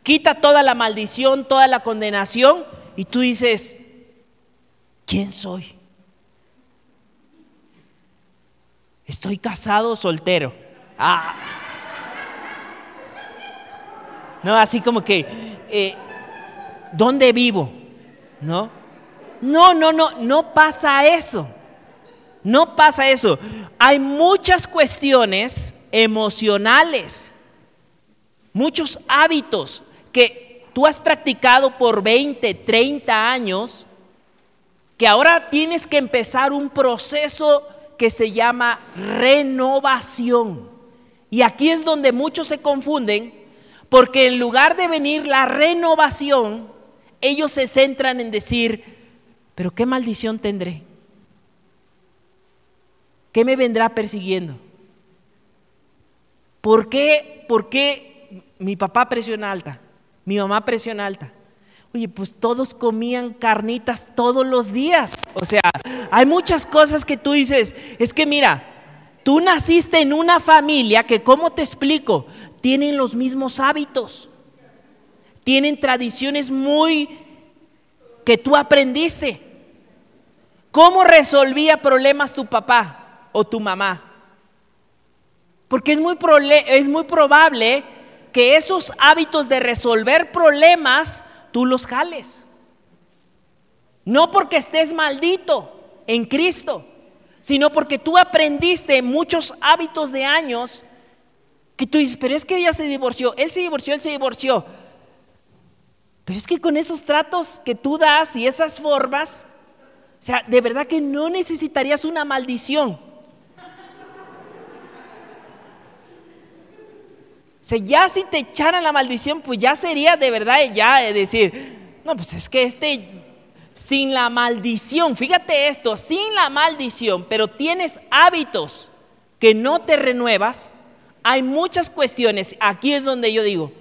quita toda la maldición, toda la condenación y tú dices, ¿quién soy? Estoy casado o soltero. Ah. No, así como que, eh, ¿dónde vivo? ¿No? No, no, no, no pasa eso. No pasa eso. Hay muchas cuestiones emocionales, muchos hábitos, que tú has practicado por 20, 30 años, que ahora tienes que empezar un proceso que se llama renovación. Y aquí es donde muchos se confunden, porque en lugar de venir la renovación, ellos se centran en decir, pero ¿qué maldición tendré? ¿Qué me vendrá persiguiendo? ¿Por qué, por qué mi papá presión alta? mi mamá presión alta. Oye, pues todos comían carnitas todos los días. O sea, hay muchas cosas que tú dices, es que mira, tú naciste en una familia que, ¿cómo te explico? Tienen los mismos hábitos, tienen tradiciones muy que tú aprendiste. ¿Cómo resolvía problemas tu papá o tu mamá? Porque es muy, es muy probable que esos hábitos de resolver problemas tú los jales. No porque estés maldito en Cristo, sino porque tú aprendiste muchos hábitos de años que tú dices, pero es que ella se divorció, él se divorció, él se divorció. Pero es que con esos tratos que tú das y esas formas, o sea, de verdad que no necesitarías una maldición O ya si te echaran la maldición, pues ya sería de verdad ya decir, no, pues es que este sin la maldición, fíjate esto, sin la maldición, pero tienes hábitos que no te renuevas, hay muchas cuestiones, aquí es donde yo digo,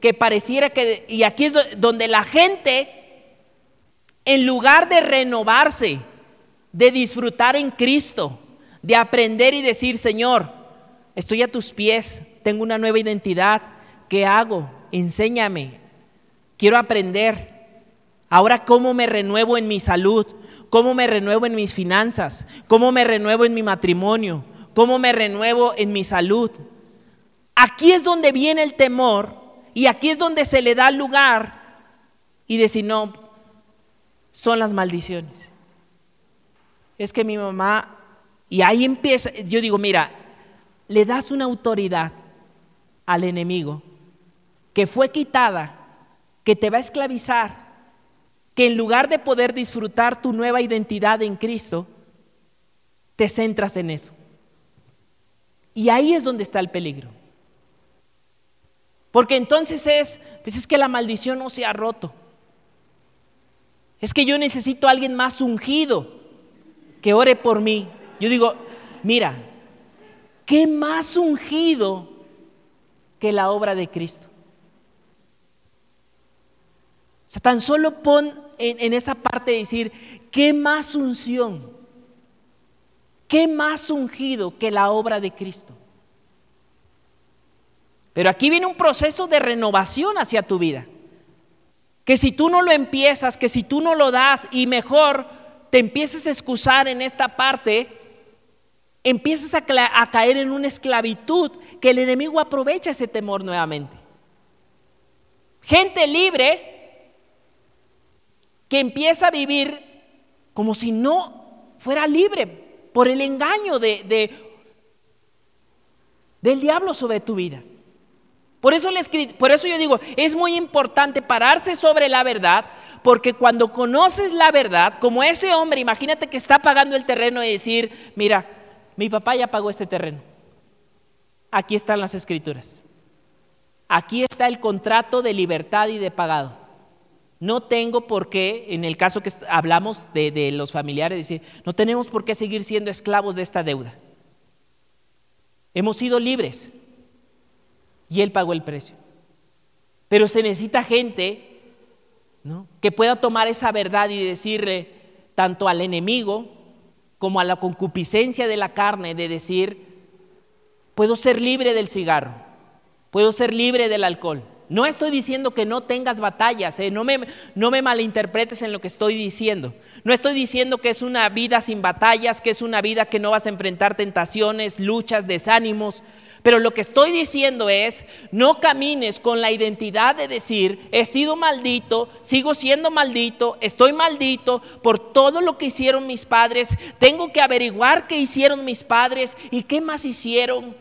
que pareciera que, y aquí es donde la gente, en lugar de renovarse, de disfrutar en Cristo, de aprender y decir, Señor, estoy a tus pies, tengo una nueva identidad, ¿qué hago? Enséñame, quiero aprender. Ahora, ¿cómo me renuevo en mi salud? ¿Cómo me renuevo en mis finanzas? ¿Cómo me renuevo en mi matrimonio? ¿Cómo me renuevo en mi salud? Aquí es donde viene el temor y aquí es donde se le da lugar y decir, no, son las maldiciones. Es que mi mamá, y ahí empieza, yo digo, mira, le das una autoridad al enemigo que fue quitada, que te va a esclavizar, que en lugar de poder disfrutar tu nueva identidad en Cristo, te centras en eso. Y ahí es donde está el peligro. Porque entonces es, pues es que la maldición no se ha roto. Es que yo necesito a alguien más ungido que ore por mí. Yo digo, mira, ¿qué más ungido que la obra de Cristo? O sea, tan solo pon en, esa parte de decir, ¿qué más unción? ¿Qué más ungido que la obra de Cristo? Pero aquí viene un proceso de renovación hacia tu vida. Que si tú no lo empiezas, que si tú no lo das y mejor te empieces a excusar en esta parte, empiezas a, caer en una esclavitud que el enemigo aprovecha ese temor nuevamente. Gente libre que empieza a vivir como si no fuera libre por el engaño de, del diablo sobre tu vida. Por eso, por eso yo digo, es muy importante pararse sobre la verdad, porque cuando conoces la verdad, como ese hombre, imagínate que está pagando el terreno y decir, mira, mi papá ya pagó este terreno. Aquí están las escrituras. Aquí está el contrato de libertad y de pagado. No tengo por qué, en el caso que hablamos de, los familiares, decir, no tenemos por qué seguir siendo esclavos de esta deuda. Hemos sido libres y Él pagó el precio. Pero se necesita gente que pueda tomar esa verdad y decirle tanto al enemigo como a la concupiscencia de la carne, de decir, puedo ser libre del cigarro, puedo ser libre del alcohol no estoy diciendo que no tengas batallas, ¿eh? no, me, no me malinterpretes en lo que estoy diciendo. No estoy diciendo que es una vida sin batallas, que es una vida que no vas a enfrentar tentaciones, luchas, desánimos. Pero lo que estoy diciendo es, no camines con la identidad de decir, he sido maldito, sigo siendo maldito, estoy maldito por todo lo que hicieron mis padres, tengo que averiguar qué hicieron mis padres y qué más hicieron.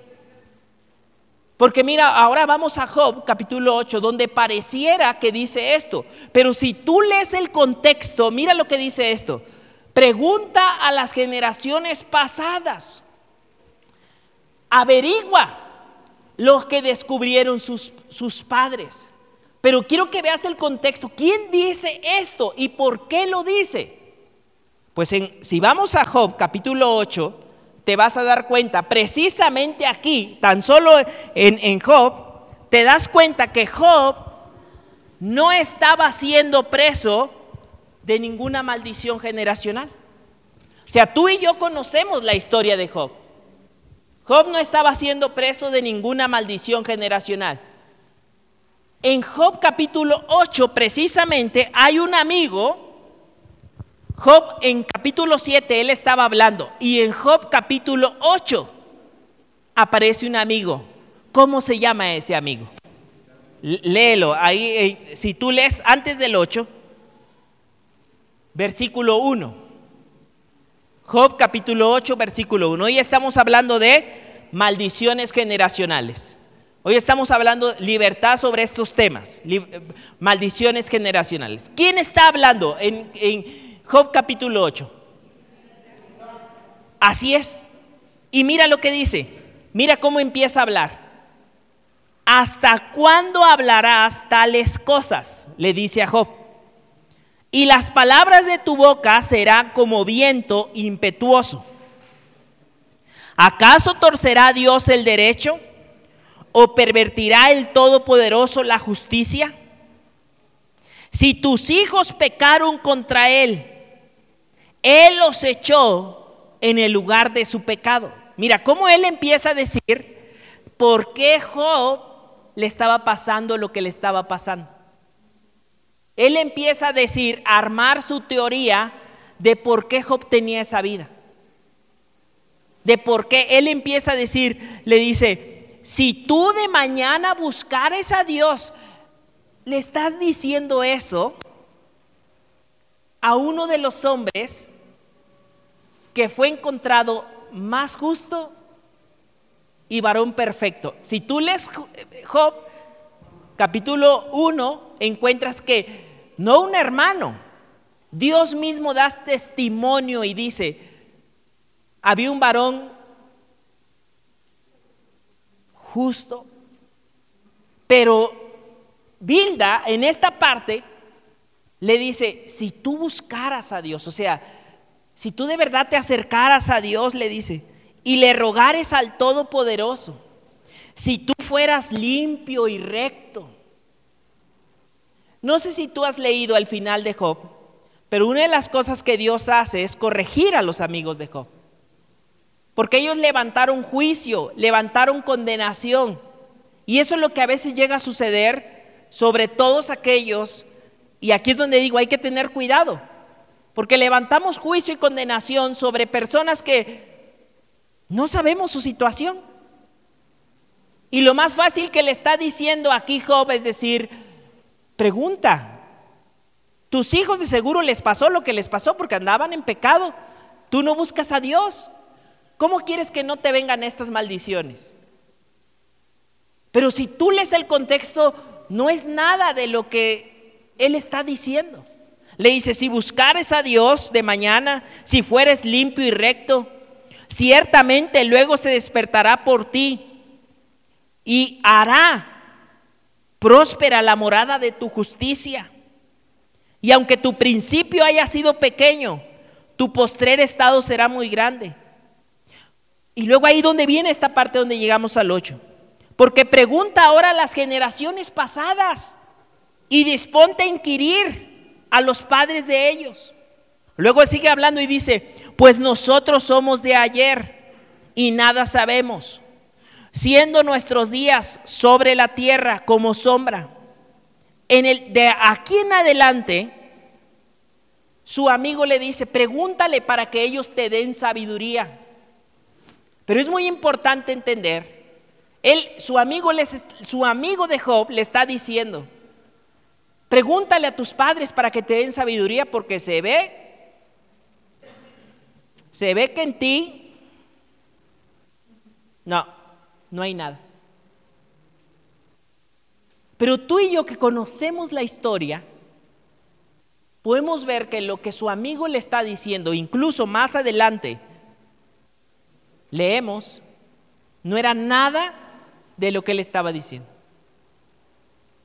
Porque mira, ahora vamos a Job capítulo 8, donde pareciera que dice esto. Pero si tú lees el contexto, mira lo que dice esto. Pregunta a las generaciones pasadas. Averigua lo que descubrieron sus, sus padres. Pero quiero que veas el contexto. ¿Quién dice esto y por qué lo dice? Pues en, si vamos a Job capítulo 8, te vas a dar cuenta, precisamente aquí, tan solo en, Job, te das cuenta que Job no estaba siendo preso de ninguna maldición generacional. O sea, tú y yo conocemos la historia de Job. Job no estaba siendo preso de ninguna maldición generacional. En Job capítulo 8 precisamente hay un amigo Job en capítulo 7, él estaba hablando. Y en Job capítulo 8 aparece un amigo. ¿Cómo se llama ese amigo? Léelo. Ahí, eh, si tú lees antes del 8, versículo 1. Job capítulo 8, versículo 1. Hoy estamos hablando de maldiciones generacionales. Hoy estamos hablando libertad sobre estos temas, maldiciones generacionales. ¿Quién está hablando en, en Job capítulo 8. Así es. Y mira lo que dice. Mira cómo empieza a hablar. ¿Hasta cuándo hablarás tales cosas? Le dice a Job. Y las palabras de tu boca serán como viento impetuoso. ¿Acaso torcerá Dios el derecho o pervertirá el Todopoderoso la justicia? Si tus hijos pecaron contra Él, Él los echó en el lugar de su pecado. Mira cómo Él empieza a decir por qué Job le estaba pasando lo que le estaba pasando. Él empieza a decir, a armar su teoría de por qué Job tenía esa vida. De por qué él empieza a decir, le dice, si tú de mañana buscares a Dios, le estás diciendo eso a uno de los hombres que fue encontrado más justo y varón perfecto. Si tú lees Job capítulo 1, encuentras que no un hermano. Dios mismo da testimonio y dice, había un varón justo, pero Bilda en esta parte le dice, si tú buscaras a Dios, o sea, si tú de verdad te acercaras a Dios, le dice, y le rogares al Todopoderoso, si tú fueras limpio y recto, no sé si tú has leído al final de Job, pero una de las cosas que Dios hace es corregir a los amigos de Job. Porque ellos levantaron juicio, levantaron condenación. Y eso es lo que a veces llega a suceder sobre todos aquellos, y aquí es donde digo, hay que tener cuidado, porque levantamos juicio y condenación sobre personas que no sabemos su situación. Y lo más fácil que le está diciendo aquí Job es decir, Pregunta, tus hijos de seguro les pasó lo que les pasó porque andaban en pecado. Tú no buscas a Dios. ¿Cómo quieres que no te vengan estas maldiciones? Pero si tú lees el contexto, no es nada de lo que Él está diciendo. Le dice, si buscares a Dios de mañana, si fueres limpio y recto, ciertamente luego se despertará por ti y hará próspera la morada de tu justicia. Y aunque tu principio haya sido pequeño, tu postrer estado será muy grande. Y luego ahí donde viene esta parte donde llegamos al 8. Porque pregunta ahora a las generaciones pasadas y disponte a inquirir a los padres de ellos. Luego sigue hablando y dice, pues nosotros somos de ayer y nada sabemos siendo nuestros días sobre la tierra como sombra. En el, de aquí en adelante, su amigo le dice, pregúntale para que ellos te den sabiduría. Pero es muy importante entender, él, su amigo, les, su amigo de Job le está diciendo, pregúntale a tus padres para que te den sabiduría porque se ve, se ve que en ti, no, no hay nada. Pero tú y yo que conocemos la historia, podemos ver que lo que su amigo le está diciendo, incluso más adelante, leemos, no era nada de lo que él estaba diciendo.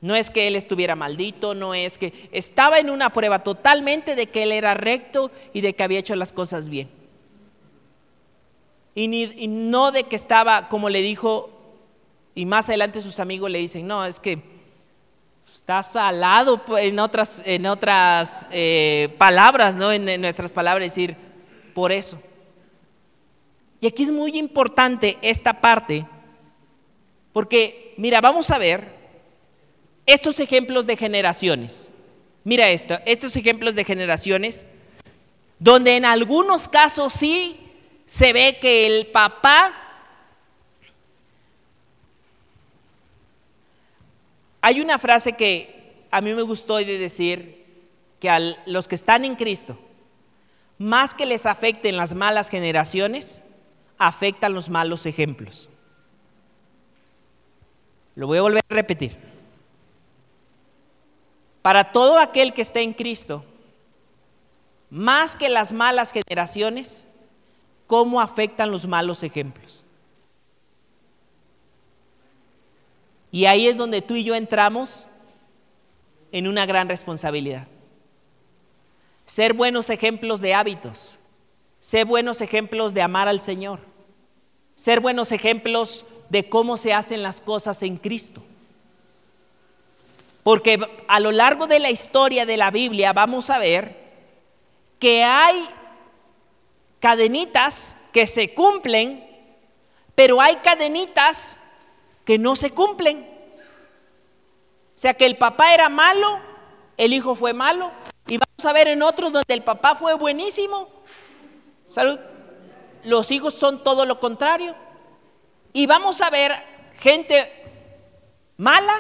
No es que él estuviera maldito, no es que estaba en una prueba totalmente de que él era recto y de que había hecho las cosas bien. Y, no de que estaba, como le dijo, y más adelante sus amigos le dicen, no, es que está salado en otras, en otras eh, palabras, ¿no? En, en nuestras palabras, decir, por eso. Y aquí es muy importante esta parte, porque, mira, vamos a ver estos ejemplos de generaciones. Mira esto, estos ejemplos de generaciones, donde en algunos casos sí se ve que el papá Hay una frase que a mí me gustó de decir que a los que están en Cristo, más que les afecten las malas generaciones, afectan los malos ejemplos. Lo voy a volver a repetir. Para todo aquel que esté en Cristo, más que las malas generaciones, cómo afectan los malos ejemplos. Y ahí es donde tú y yo entramos en una gran responsabilidad. ser buenos ejemplos de hábitos, ser buenos ejemplos de amar al Señor, ser buenos ejemplos de cómo se hacen las cosas en Cristo. Porque a lo largo de la historia de la Biblia vamos a ver que hay cadenitas que se cumplen, pero hay cadenitas que no se cumplen. O sea que el papá era malo, el hijo fue malo, y vamos a ver en otros donde el papá fue buenísimo. Salud. Los hijos son todo lo contrario. Y vamos a ver gente mala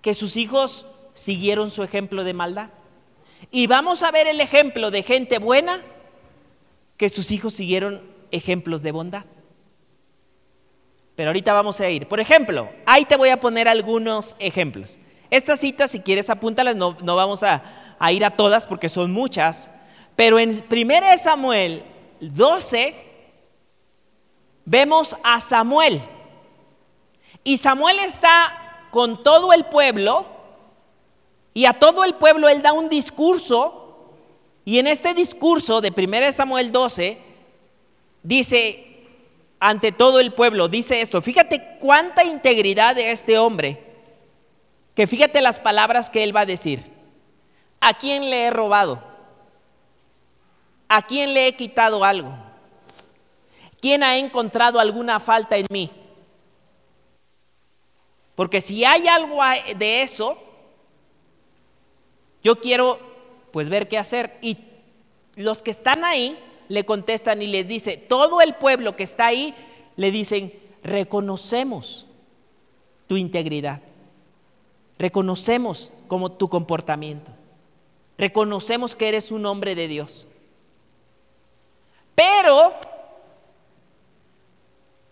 que sus hijos siguieron su ejemplo de maldad. Y vamos a ver el ejemplo de gente buena que sus hijos siguieron ejemplos de bondad. Pero ahorita vamos a ir. Por ejemplo, ahí te voy a poner algunos ejemplos. Estas citas, si quieres, apúntalas, no, no vamos a, a ir a todas porque son muchas. Pero en 1 Samuel 12 vemos a Samuel. Y Samuel está con todo el pueblo y a todo el pueblo él da un discurso y en este discurso de 1 Samuel 12 dice ante todo el pueblo, dice esto, fíjate cuánta integridad de este hombre, que fíjate las palabras que él va a decir. ¿A quién le he robado? ¿A quién le he quitado algo? ¿Quién ha encontrado alguna falta en mí? Porque si hay algo de eso, yo quiero pues ver qué hacer. Y los que están ahí le contestan y les dice, todo el pueblo que está ahí le dicen, reconocemos tu integridad, reconocemos como tu comportamiento, reconocemos que eres un hombre de Dios. Pero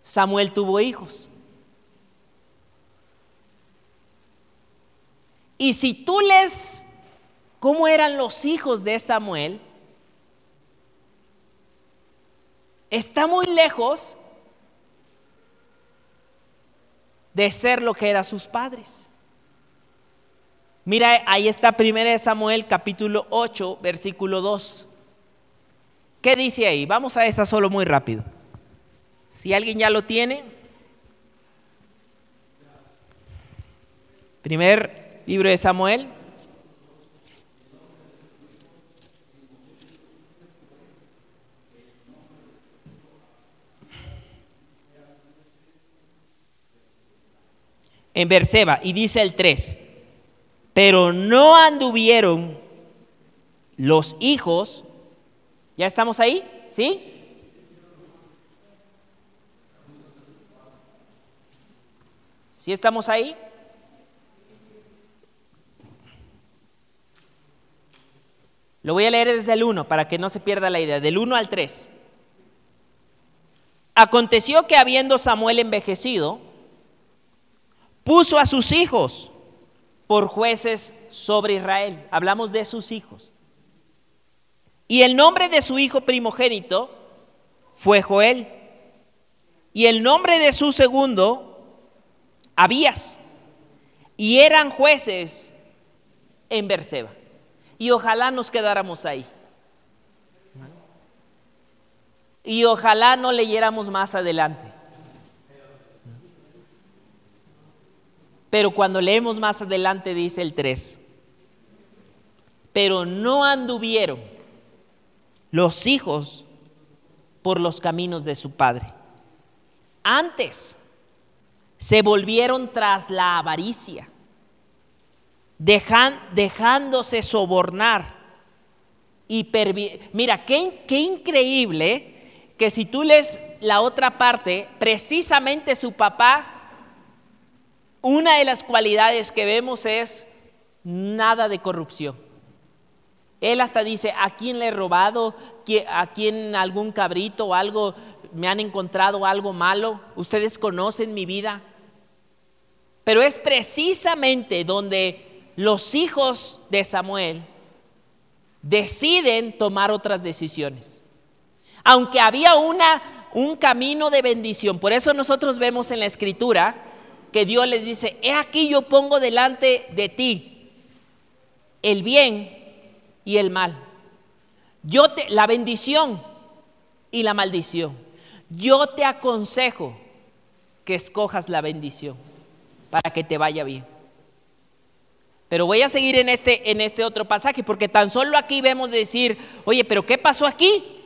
Samuel tuvo hijos. Y si tú lees cómo eran los hijos de Samuel, está muy lejos de ser lo que eran sus padres. Mira, ahí está 1 Samuel capítulo 8, versículo 2. ¿Qué dice ahí? Vamos a esa solo muy rápido. Si alguien ya lo tiene. Primer Libro de Samuel. En Berseba, y dice el 3, pero no anduvieron los hijos, ¿ya estamos ahí? ¿Sí? ¿Sí estamos ahí? Lo voy a leer desde el 1 para que no se pierda la idea, del 1 al 3. Aconteció que habiendo Samuel envejecido, puso a sus hijos por jueces sobre Israel. Hablamos de sus hijos. Y el nombre de su hijo primogénito fue Joel. Y el nombre de su segundo, Abías. Y eran jueces en Berseba y ojalá nos quedáramos ahí. Y ojalá no leyéramos más adelante. Pero cuando leemos más adelante dice el 3, pero no anduvieron los hijos por los caminos de su padre. Antes se volvieron tras la avaricia dejándose sobornar. Y Mira, qué, qué increíble que si tú lees la otra parte, precisamente su papá, una de las cualidades que vemos es nada de corrupción. Él hasta dice, ¿a quién le he robado? ¿A quién algún cabrito o algo me han encontrado algo malo? Ustedes conocen mi vida. Pero es precisamente donde los hijos de Samuel deciden tomar otras decisiones. Aunque había una, un camino de bendición, por eso nosotros vemos en la escritura que Dios les dice, he aquí yo pongo delante de ti el bien y el mal. Yo te, la bendición y la maldición. Yo te aconsejo que escojas la bendición para que te vaya bien. Pero voy a seguir en este, en este otro pasaje, porque tan solo aquí vemos decir, oye, pero ¿qué pasó aquí?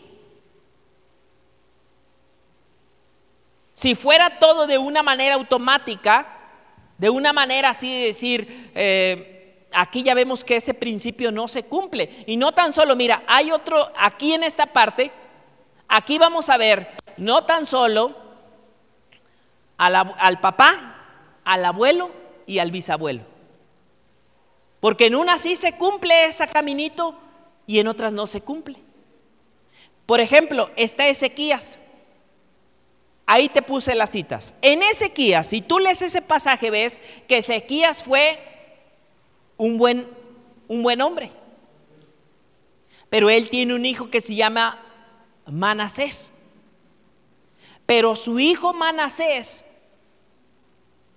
Si fuera todo de una manera automática, de una manera así de decir, eh, aquí ya vemos que ese principio no se cumple. Y no tan solo, mira, hay otro, aquí en esta parte, aquí vamos a ver, no tan solo al papá, al abuelo y al bisabuelo. Porque en unas sí se cumple ese caminito y en otras no se cumple. Por ejemplo, está Ezequías. Ahí te puse las citas. En Ezequías, si tú lees ese pasaje, ves que Ezequías fue un buen, un buen hombre. Pero él tiene un hijo que se llama Manasés. Pero su hijo Manasés,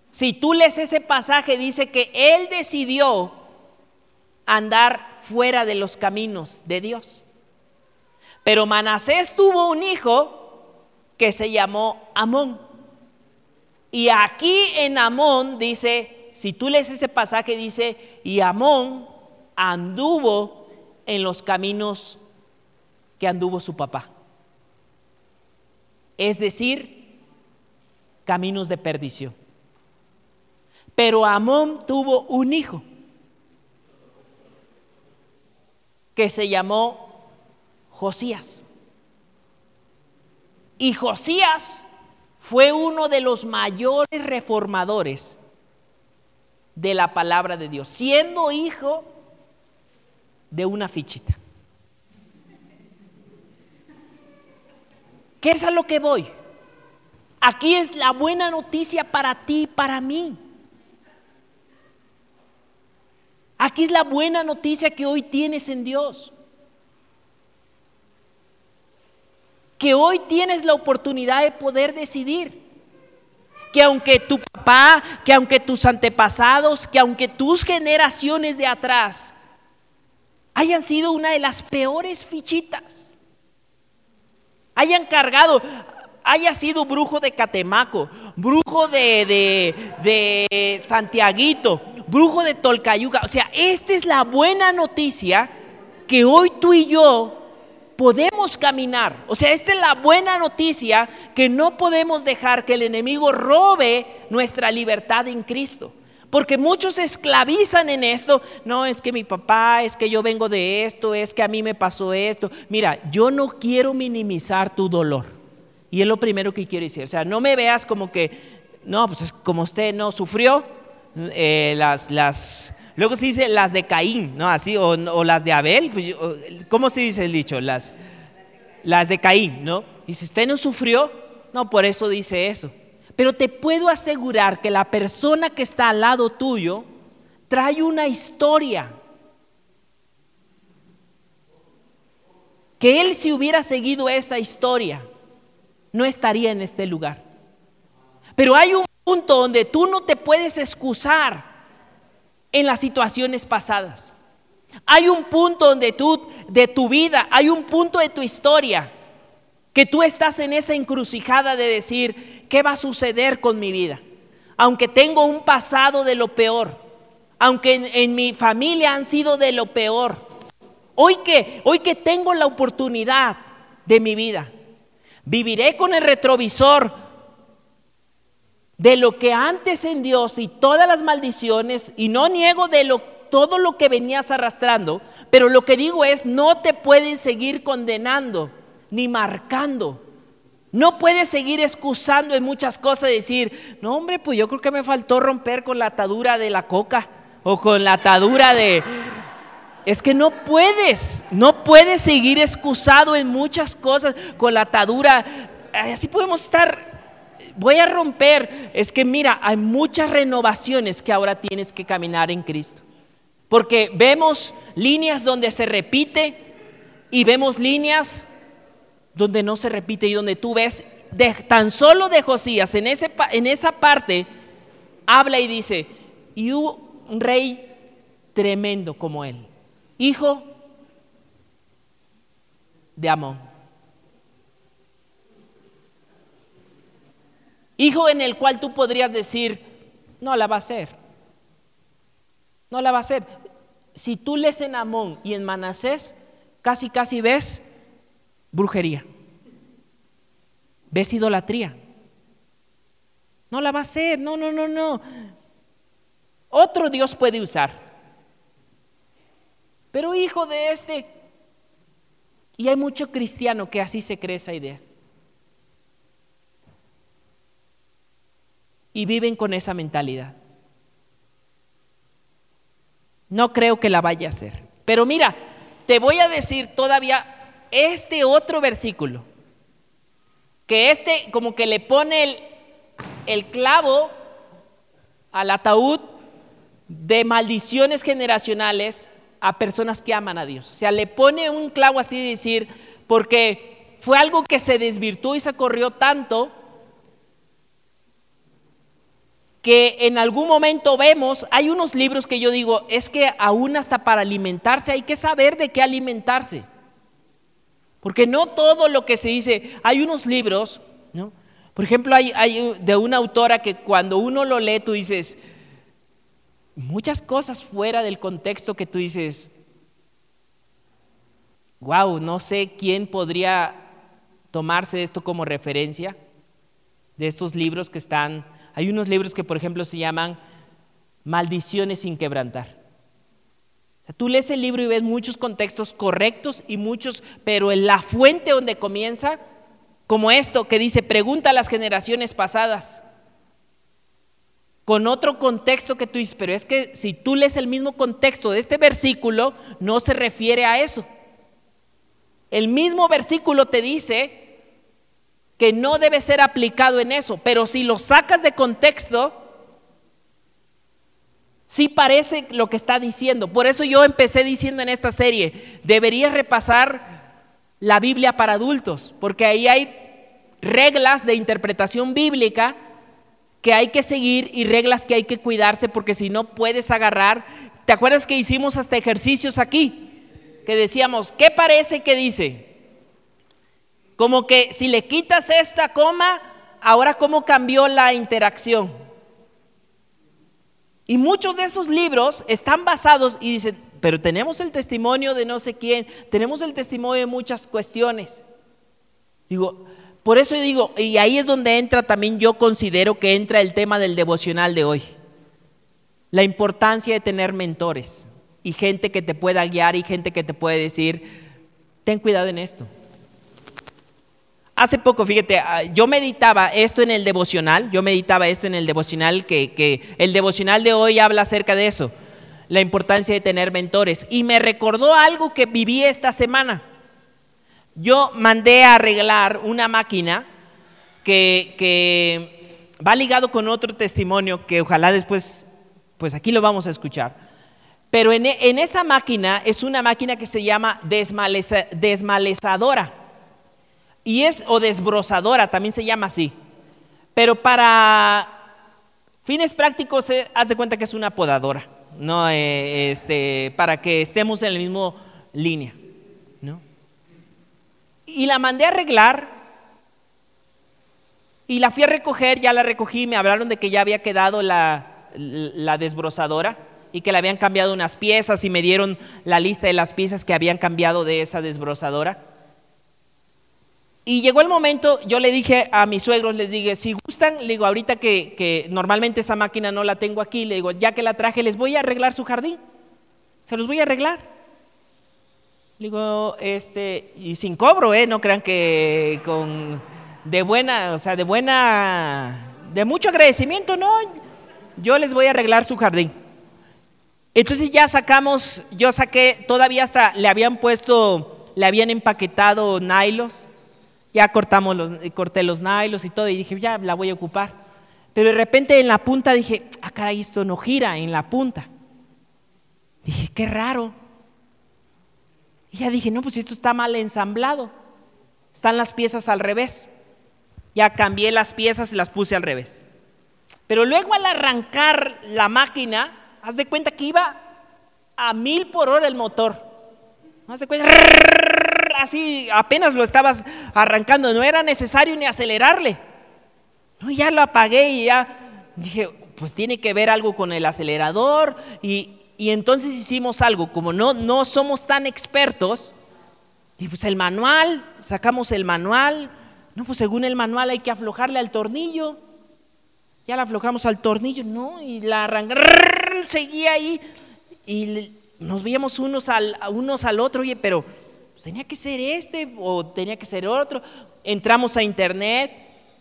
si tú lees ese pasaje, dice que él decidió andar fuera de los caminos de Dios. Pero Manasés tuvo un hijo que se llamó Amón. Y aquí en Amón dice, si tú lees ese pasaje, dice, y Amón anduvo en los caminos que anduvo su papá. Es decir, caminos de perdición. Pero Amón tuvo un hijo que se llamó Josías. Y Josías fue uno de los mayores reformadores de la palabra de Dios, siendo hijo de una fichita. ¿Qué es a lo que voy? Aquí es la buena noticia para ti y para mí. Aquí es la buena noticia que hoy tienes en Dios. Que hoy tienes la oportunidad de poder decidir. Que aunque tu papá, que aunque tus antepasados, que aunque tus generaciones de atrás hayan sido una de las peores fichitas, hayan cargado, haya sido brujo de Catemaco, brujo de, de, de Santiaguito, brujo de Tolcayuca. O sea, esta es la buena noticia que hoy tú y yo podemos caminar. O sea, esta es la buena noticia que no podemos dejar que el enemigo robe nuestra libertad en Cristo. Porque muchos se esclavizan en esto. No, es que mi papá, es que yo vengo de esto, es que a mí me pasó esto. Mira, yo no quiero minimizar tu dolor. Y es lo primero que quiero decir. O sea, no me veas como que, no, pues es como usted no sufrió, eh, las, las, luego se dice las de Caín, ¿no? Así, o, las de Abel, pues, ¿cómo se dice el dicho? Las, las de Caín, ¿no? Y si usted no sufrió, no, por eso dice eso. Pero te puedo asegurar que la persona que está al lado tuyo trae una historia. Que él si hubiera seguido esa historia, no estaría en este lugar. Pero hay un punto donde tú no te puedes excusar en las situaciones pasadas. Hay un punto donde tú, de tu vida, hay un punto de tu historia que tú estás en esa encrucijada de decir, ¿qué va a suceder con mi vida? Aunque tengo un pasado de lo peor, aunque en, en mi familia han sido de lo peor, hoy que, hoy que tengo la oportunidad de mi vida, viviré con el retrovisor de lo que antes en Dios y todas las maldiciones, y no niego de lo, todo lo que venías arrastrando, pero lo que digo es, no te pueden seguir condenando ni marcando. No puedes seguir excusando en muchas cosas decir, no hombre, pues yo creo que me faltó romper con la atadura de la coca o con la atadura de... Es que no puedes, no puedes seguir excusado en muchas cosas con la atadura. Así podemos estar voy a romper, es que mira, hay muchas renovaciones que ahora tienes que caminar en Cristo. Porque vemos líneas donde se repite y vemos líneas donde no se repite y donde tú ves tan solo de Josías, en, ese, en esa parte, habla y dice, y hubo un rey tremendo como él. Hijo, de Amón. Hijo en el cual tú podrías decir, no la va a hacer. No la va a hacer. Si tú lees en Amón y en Manasés, casi casi ves brujería. Ves idolatría. No la va a hacer, no, no, no, no. Otro Dios puede usar. Pero hijo de este, y hay mucho cristiano que así se cree esa idea. Y viven con esa mentalidad. No creo que la vaya a hacer. Pero mira, te voy a decir todavía este otro versículo. Que este como que le pone el, el clavo al ataúd de maldiciones generacionales a personas que aman a Dios. O sea, le pone un clavo así de decir, porque fue algo que se desvirtuó y se corrió tanto que en algún momento vemos, hay unos libros que yo digo, es que aún hasta para alimentarse hay que saber de qué alimentarse. Porque no todo lo que se dice, hay unos libros, ¿no? Por ejemplo, hay, hay de una autora que cuando uno lo lee tú dices, muchas cosas fuera del contexto que tú dices, wow, no sé quién podría tomarse esto como referencia de estos libros que están, hay unos libros que por ejemplo se llaman Maldiciones sin quebrantar. tú lees el libro y ves muchos contextos correctos y muchos, pero en la fuente donde comienza, como esto que dice, pregunta a las generaciones pasadas con otro contexto que tú dices, pero es que si tú lees el mismo contexto de este versículo, no se refiere a eso. El mismo versículo te dice que no debe ser aplicado en eso, pero si lo sacas de contexto, sí parece lo que está diciendo. Por eso yo empecé diciendo en esta serie, deberías repasar la Biblia para adultos, porque ahí hay reglas de interpretación bíblica que hay que seguir y reglas que hay que cuidarse porque si no puedes agarrar. ¿Te acuerdas que hicimos hasta ejercicios aquí? Que decíamos, ¿qué parece que dice? Como que si le quitas esta coma, ahora cómo cambió la interacción. Y muchos de esos libros están basados y dicen, pero tenemos el testimonio de no sé quién, tenemos el testimonio de muchas cuestiones. Digo, por eso digo, y ahí es donde entra también, yo considero que entra el tema del devocional de hoy. La importancia de tener mentores y gente que te pueda guiar y gente que te puede decir, ten cuidado en esto. Hace poco, fíjate, ah, yo meditaba esto en el devocional, yo meditaba esto en el devocional, que, el devocional de hoy habla acerca de eso, la importancia de tener mentores. Y me recordó algo que viví esta semana yo mandé a arreglar una máquina que, va ligado con otro testimonio que ojalá después, pues aquí lo vamos a escuchar. Pero en, esa máquina es una máquina que se llama desmalezadora. Y es, o desbrozadora, también se llama así. Pero para fines prácticos, eh, haz de cuenta que es una podadora, no, eh, este, para que estemos en la misma línea. Y la mandé a arreglar y la fui a recoger, ya la recogí, me hablaron de que ya había quedado la, la desbrozadora y que le habían cambiado unas piezas y me dieron la lista de las piezas que habían cambiado de esa desbrozadora. Y llegó el momento, yo le dije a mis suegros, les dije, si gustan, le digo, ahorita que, normalmente esa máquina no la tengo aquí, le digo, ya que la traje, les voy a arreglar su jardín. Se los voy a arreglar. Digo, este, y sin cobro, ¿eh? No crean que con, de buena, o sea, de buena, de mucho agradecimiento, no. Yo les voy a arreglar su jardín. Entonces ya sacamos, yo saqué, todavía hasta le habían puesto, le habían empaquetado nylos. Ya cortamos los, corté los nylos y todo, y dije, ya la voy a ocupar. Pero de repente en la punta dije, ah, caray, esto no gira en la punta. Dije, qué raro. Y ya dije, no, pues esto está mal ensamblado. Están las piezas al revés. Ya cambié las piezas y las puse al revés. Pero luego al arrancar la máquina, haz de cuenta que iba a mil por hora el motor. Haz de cuenta, así, apenas lo estabas arrancando, no era necesario ni acelerarle. No, ya lo apagué y ya dije, pues tiene que ver algo con el acelerador y, entonces hicimos algo, como no, no somos tan expertos, y pues el manual, sacamos el manual, no, pues según el manual hay que aflojarle al tornillo, ya la aflojamos al tornillo, no, y la arrancamos, seguía ahí, y nos veíamos unos al, unos al otro, oye, pero tenía que ser este o tenía que ser otro. Entramos a internet,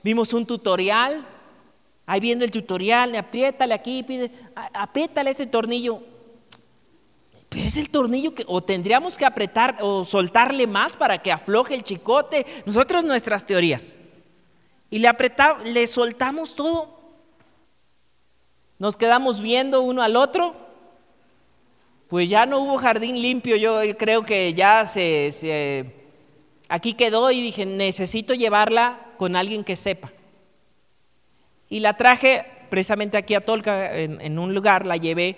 vimos un tutorial, ahí viendo el tutorial, apriétale aquí, pide, apriétale ese tornillo. Pero es el tornillo que o tendríamos que apretar o soltarle más para que afloje el chicote. Nosotros nuestras teorías. Y le apretamos, le soltamos todo. Nos quedamos viendo uno al otro. Pues ya no hubo jardín limpio. Yo creo que ya se, aquí quedó y dije, necesito llevarla con alguien que sepa. Y la traje precisamente aquí a Tolca, en, un lugar, la llevé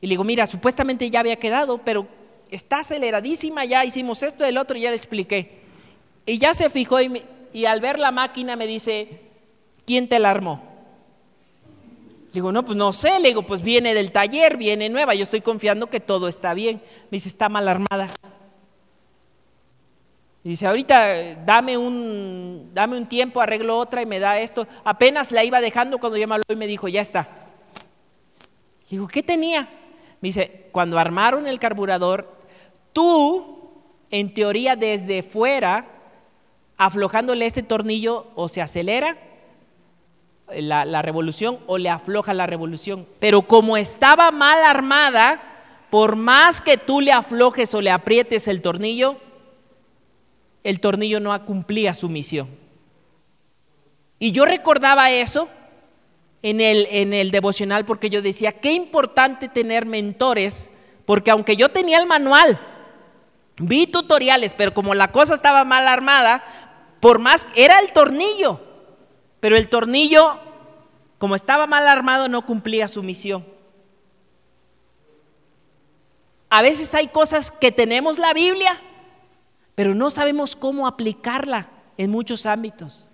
y le digo, mira, supuestamente ya había quedado, pero está aceleradísima, ya hicimos esto, el otro, ya le expliqué. Y ya se fijó y, al ver la máquina me dice, ¿quién te la armó? Le digo, no, pues no sé, le digo, pues viene del taller, viene nueva, yo estoy confiando que todo está bien. Me dice, está mal armada. Y dice, ahorita dame un, dame un tiempo, arreglo otra y me da esto. Apenas la iba dejando cuando ya me habló y me dijo, ya está. Digo, ¿qué tenía? Me dice, cuando armaron el carburador, tú, en teoría desde fuera, aflojándole este tornillo, o se acelera la, revolución o le afloja la revolución. Pero como estaba mal armada, por más que tú le aflojes o le aprietes el tornillo, el tornillo no cumplía su misión. Y yo recordaba eso en el, en el devocional porque yo decía, qué importante tener mentores, porque aunque yo tenía el manual, vi tutoriales, pero como la cosa estaba mal armada, por más, era el tornillo, pero el tornillo, como estaba mal armado, no cumplía su misión. A veces hay cosas que tenemos la Biblia, pero no sabemos cómo aplicarla en muchos ámbitos.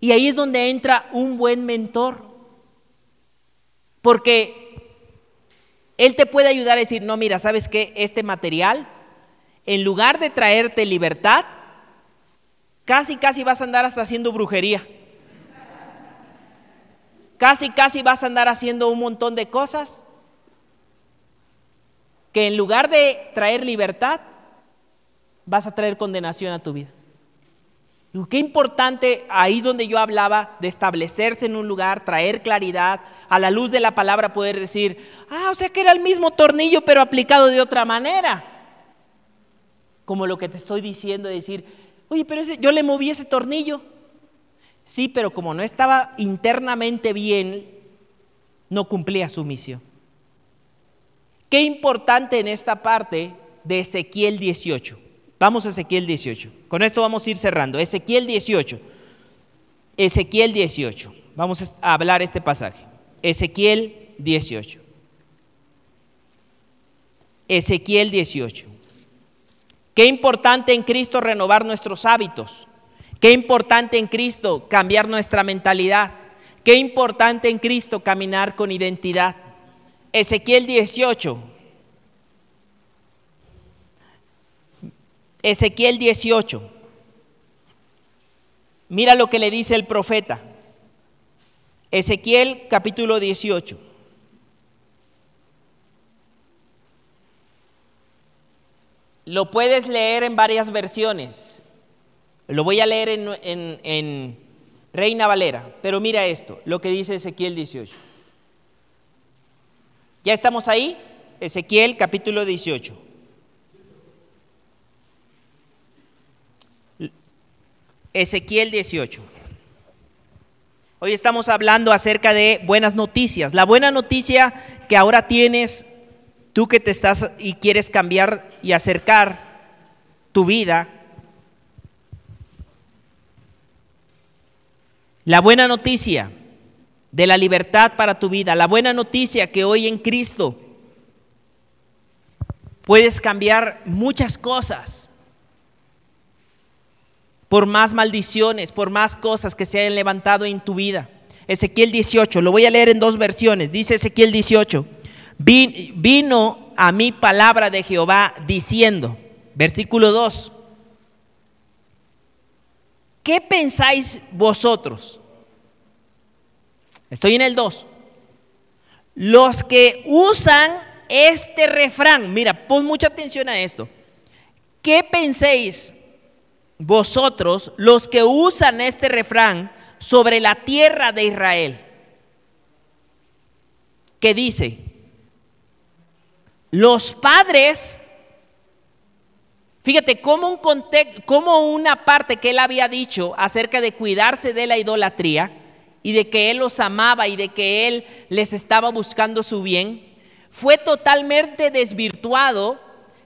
Y ahí es donde entra un buen mentor. Porque él te puede ayudar a decir, no, mira, ¿sabes qué? Este material, en lugar de traerte libertad, casi, casi vas a andar hasta haciendo brujería. Casi, casi vas a andar haciendo un montón de cosas que en lugar de traer libertad, vas a traer condenación a tu vida. Qué importante, ahí donde yo hablaba de establecerse en un lugar, traer claridad, a la luz de la palabra poder decir, ah, o sea que era el mismo tornillo pero aplicado de otra manera. Como lo que te estoy diciendo, decir, oye, pero yo le moví ese tornillo. Sí, pero como no estaba internamente bien, no cumplía su misión. Qué importante en esta parte de Ezequiel 18. Vamos a Ezequiel 18. Con esto vamos a ir cerrando. Ezequiel 18. Ezequiel 18. Vamos a hablar este pasaje. Ezequiel 18. Ezequiel 18. Qué importante en Cristo renovar nuestros hábitos. Qué importante en Cristo cambiar nuestra mentalidad. Qué importante en Cristo caminar con identidad. Ezequiel 18, Ezequiel 18. Mira lo que le dice el profeta. Ezequiel capítulo 18. Lo puedes leer en varias versiones. Lo voy a leer en, Reina Valera. Pero mira esto, lo que dice Ezequiel 18. ¿Ya estamos ahí? Ezequiel capítulo 18. Ezequiel 18. Hoy estamos hablando acerca de buenas noticias. La buena noticia que ahora tienes tú que te estás y quieres cambiar y acercar tu vida. La buena noticia de la libertad para tu vida. La buena noticia que hoy en Cristo puedes cambiar muchas cosas por más maldiciones, por más cosas que se hayan levantado en tu vida. Ezequiel 18, lo voy a leer en dos versiones. Dice Ezequiel 18, vino a mí palabra de Jehová diciendo, versículo 2, ¿qué pensáis vosotros? Estoy en el 2. Los que usan este refrán, mira, pon mucha atención a esto. ¿Qué penséis vosotros, los que usan este refrán, sobre la tierra de Israel? Que dice, los padres, fíjate, como, un como una parte que él había dicho acerca de cuidarse de la idolatría y de que él los amaba y de que él les estaba buscando su bien, fue totalmente desvirtuado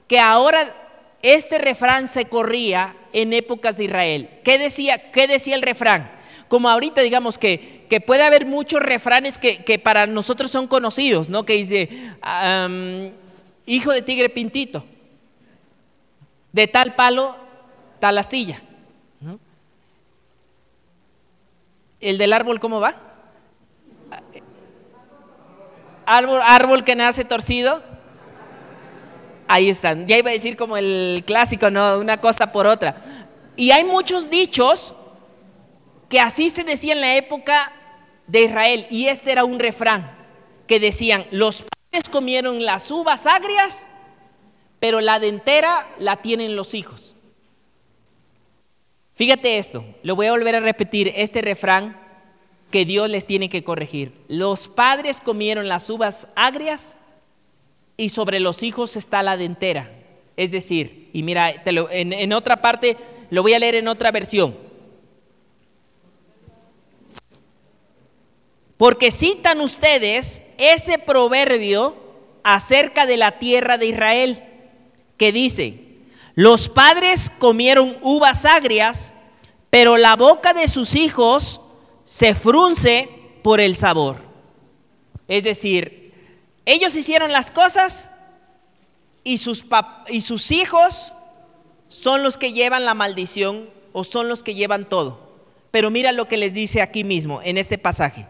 que ahora este refrán se corría en épocas de Israel. ¿Qué decía, qué decía el refrán? Como ahorita digamos que, que puede haber muchos refranes que, que, para nosotros son conocidos, ¿no? Que dice, hijo de tigre pintito, de tal palo, tal astilla. ¿El del árbol cómo va? Árbol, árbol que nace torcido. Ahí están. Ya iba a decir como el clásico, ¿no? Una cosa por otra. Y hay muchos dichos que así se decía en la época de Israel. Y este era un refrán que decían, los comieron las uvas agrias, pero la dentera la tienen los hijos. Fíjate esto, lo voy a volver a repetir, este refrán que Dios les tiene que corregir. Los padres comieron las uvas agrias y sobre los hijos está la dentera. Es decir, y mira, en, en otra parte, lo voy a leer en otra versión. Porque citan ustedes ese proverbio acerca de la tierra de Israel, que dice, los padres comieron uvas agrias, pero la boca de sus hijos se frunce por el sabor. Es decir, ellos hicieron las cosas y sus, y sus hijos son los que llevan la maldición o son los que llevan todo. Pero mira lo que les dice aquí mismo en este pasaje.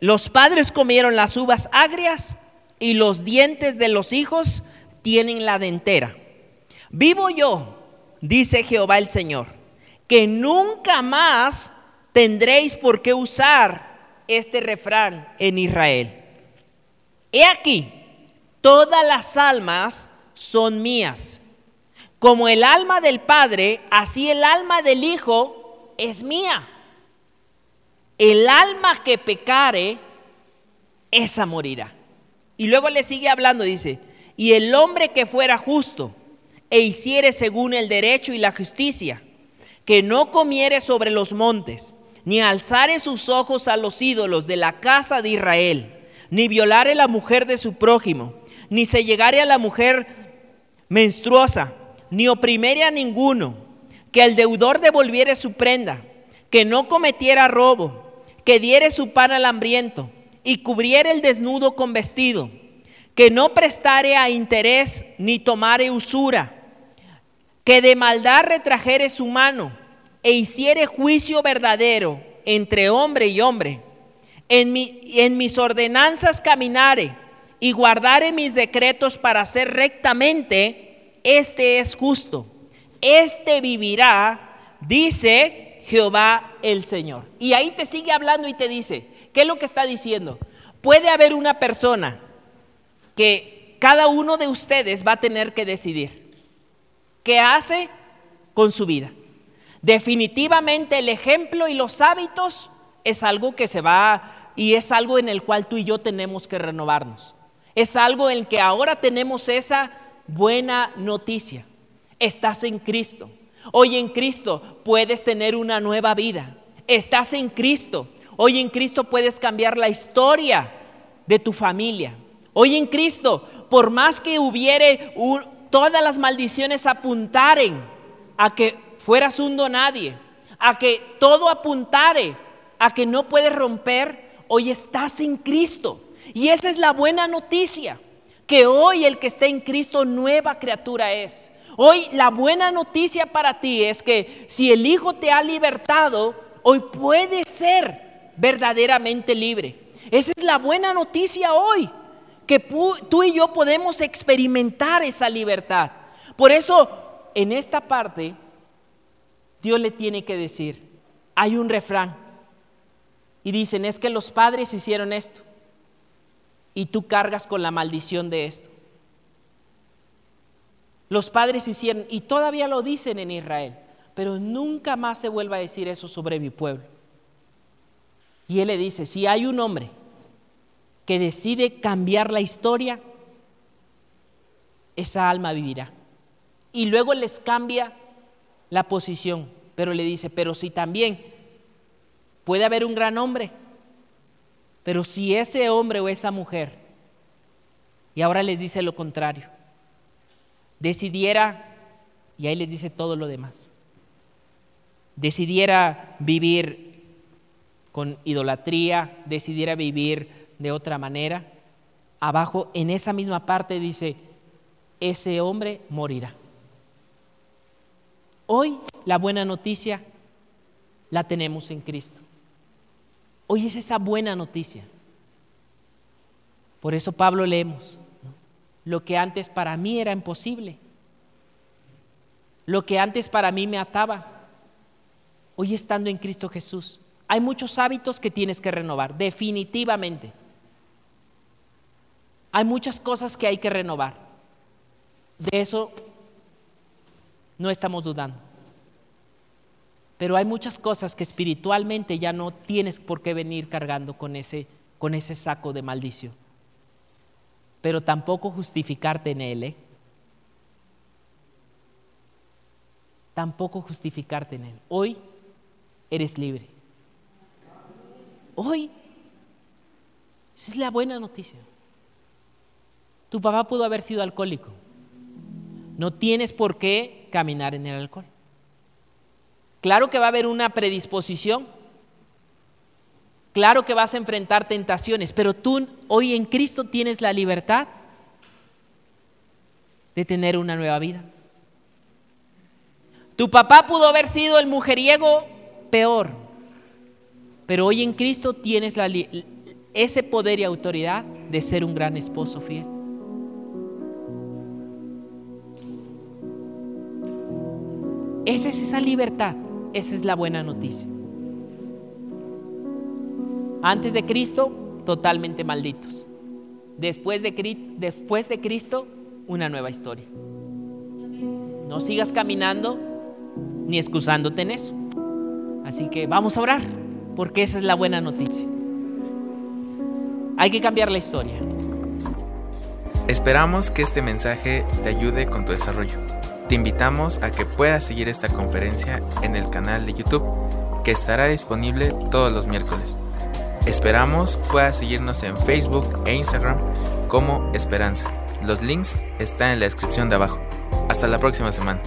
Los padres comieron las uvas agrias y los dientes de los hijos tienen la dentera. Vivo yo, dice Jehová el Señor, que nunca más tendréis por qué usar este refrán en Israel. He aquí, todas las almas son mías. Como el alma del Padre, así el alma del Hijo es mía. El alma que pecare, esa morirá. Y luego le sigue hablando, dice, y el hombre que fuera justo e hiciere según el derecho y la justicia, que no comiere sobre los montes, ni alzare sus ojos a los ídolos de la casa de Israel, ni violare la mujer de su prójimo, ni se llegare a la mujer menstruosa, ni oprimiere a ninguno, que el deudor devolviere su prenda, que no cometiera robo, que diere su pan al hambriento y cubriere el desnudo con vestido, que no prestare a interés ni tomare usura, que de maldad retrajere su mano e hiciere juicio verdadero entre hombre y hombre. En, en mis ordenanzas caminare y guardare mis decretos para hacer rectamente, este es justo, este vivirá, dice Jehová el Señor. Y ahí te sigue hablando y te dice, ¿qué es lo que está diciendo? Puede haber una persona que cada uno de ustedes va a tener que decidir qué hace con su vida. Definitivamente el ejemplo y los hábitos es algo que se va y es algo en el cual tú y yo tenemos que renovarnos. Es algo en que ahora tenemos esa buena noticia. Estás en Cristo. Hoy en Cristo puedes tener una nueva vida. Estás en Cristo. Hoy en Cristo puedes cambiar la historia de tu familia. Hoy en Cristo, por más que hubiere todas las maldiciones apuntaren a que fueras un nadie, a que todo apuntare a que no puedes romper, hoy estás en Cristo. Y esa es la buena noticia, que hoy el que está en Cristo nueva criatura es. Hoy la buena noticia para ti es que si el Hijo te ha libertado, hoy puedes ser verdaderamente libre. Esa es la buena noticia hoy, que tú y yo podemos experimentar esa libertad. Por eso, en esta parte, Dios le tiene que decir, hay un refrán, y dicen, es que los padres hicieron esto, y tú cargas con la maldición de esto. Los padres hicieron, y todavía lo dicen en Israel, pero nunca más se vuelva a decir eso sobre mi pueblo. Y él le dice, si hay un hombre que decide cambiar la historia, esa alma vivirá. Y luego les cambia la posición, pero le dice, pero si también puede haber un gran hombre, pero si ese hombre o esa mujer, y ahora les dice lo contrario, decidiera, y ahí les dice todo lo demás, decidiera vivir con idolatría, decidiera vivir de otra manera, abajo en esa misma parte dice, ese hombre morirá. Hoy la buena noticia la tenemos en Cristo. Hoy es esa buena noticia. Por eso Pablo leemos, lo que antes para mí era imposible, lo que antes para mí me ataba, hoy estando en Cristo Jesús. Hay muchos hábitos que tienes que renovar, definitivamente. Hay muchas cosas que hay que renovar. De eso no estamos dudando. Pero hay muchas cosas que espiritualmente ya no tienes por qué venir cargando con ese, con ese saco de maldición. Pero tampoco justificarte en él. ¿eh? Tampoco justificarte en él. Hoy eres libre. Hoy. Esa es la buena noticia. Tu papá pudo haber sido alcohólico. No tienes por qué caminar en el alcohol. Claro que va a haber una predisposición. Claro que vas a enfrentar tentaciones, pero tú hoy en Cristo tienes la libertad de tener una nueva vida. Tu papá pudo haber sido el mujeriego peor, pero hoy en Cristo tienes ese poder y autoridad de ser un gran esposo fiel. Esa es esa libertad, esa es la buena noticia. Antes de Cristo, totalmente malditos. Después de, después de Cristo, una nueva historia. No sigas caminando ni excusándote en eso. Así que vamos a orar, porque esa es la buena noticia. Hay que cambiar la historia. Esperamos que este mensaje te ayude con tu desarrollo. Te invitamos a que puedas seguir esta conferencia en el canal de YouTube que estará disponible todos los miércoles. Esperamos puedas seguirnos en Facebook e Instagram como Esperanza. Los links están en la descripción de abajo. Hasta la próxima semana.